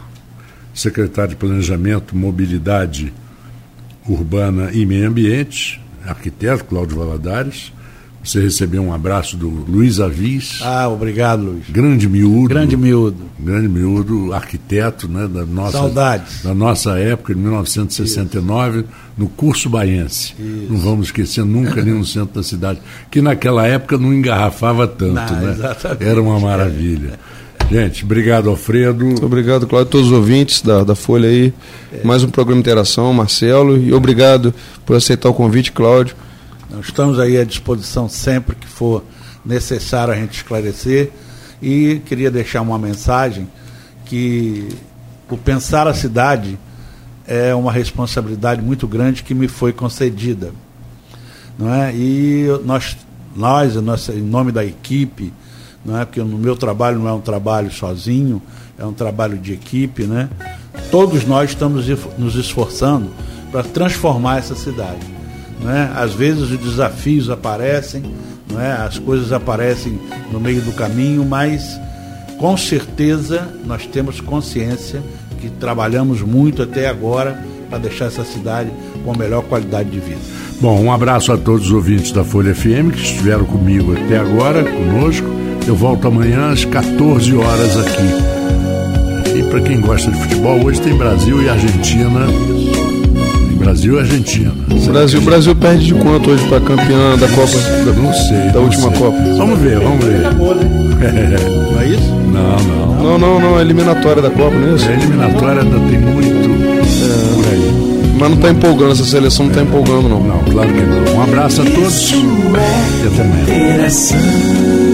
secretário de Planejamento, Mobilidade Urbana e Meio Ambiente, arquiteto Cláudio Valadares. Você recebeu um abraço do Luiz Avis. Ah, obrigado, Luiz. Grande miúdo. Grande miúdo. Grande miúdo, arquiteto né, da, nossa, Saudades. da nossa época, de 1969, Isso. no curso baiense. Isso. Não vamos esquecer nunca nem no centro da cidade. Que naquela época não engarrafava tanto, não, né? Exatamente. Era uma maravilha. Gente, obrigado, Alfredo. Muito obrigado, Cláudio, todos os ouvintes da, da Folha aí. É. Mais um programa de interação, Marcelo. E obrigado por aceitar o convite, Cláudio. Nós estamos aí à disposição sempre que for necessário a gente esclarecer. E queria deixar uma mensagem que o pensar a cidade é uma responsabilidade muito grande que me foi concedida. Não é? E nós, nós, em nome da equipe, não é? porque no meu trabalho não é um trabalho sozinho, é um trabalho de equipe, né? Todos nós estamos nos esforçando para transformar essa cidade. Né? Às vezes os desafios aparecem, é? as coisas aparecem no meio do caminho, mas com certeza nós temos consciência que trabalhamos muito até agora para deixar essa cidade com a melhor qualidade de vida. Bom, um abraço a todos os ouvintes da Folha FM que estiveram comigo até agora, conosco. Eu volto amanhã às 14 horas aqui. E para quem gosta de futebol, hoje tem Brasil e Argentina. Brasil e Argentina. O Brasil, Brasil perde de quanto hoje para campeã da Copa? Não sei. Da não última sei. Copa. Vamos ver, vamos ver. Não é isso? Não, não. Não, não, não, é eliminatória da Copa, não é isso? A eliminatória ainda tem muito por aí. Mas não está empolgando, essa seleção não está empolgando, não. Não, claro que não. Um abraço a todos e até amanhã. Interação.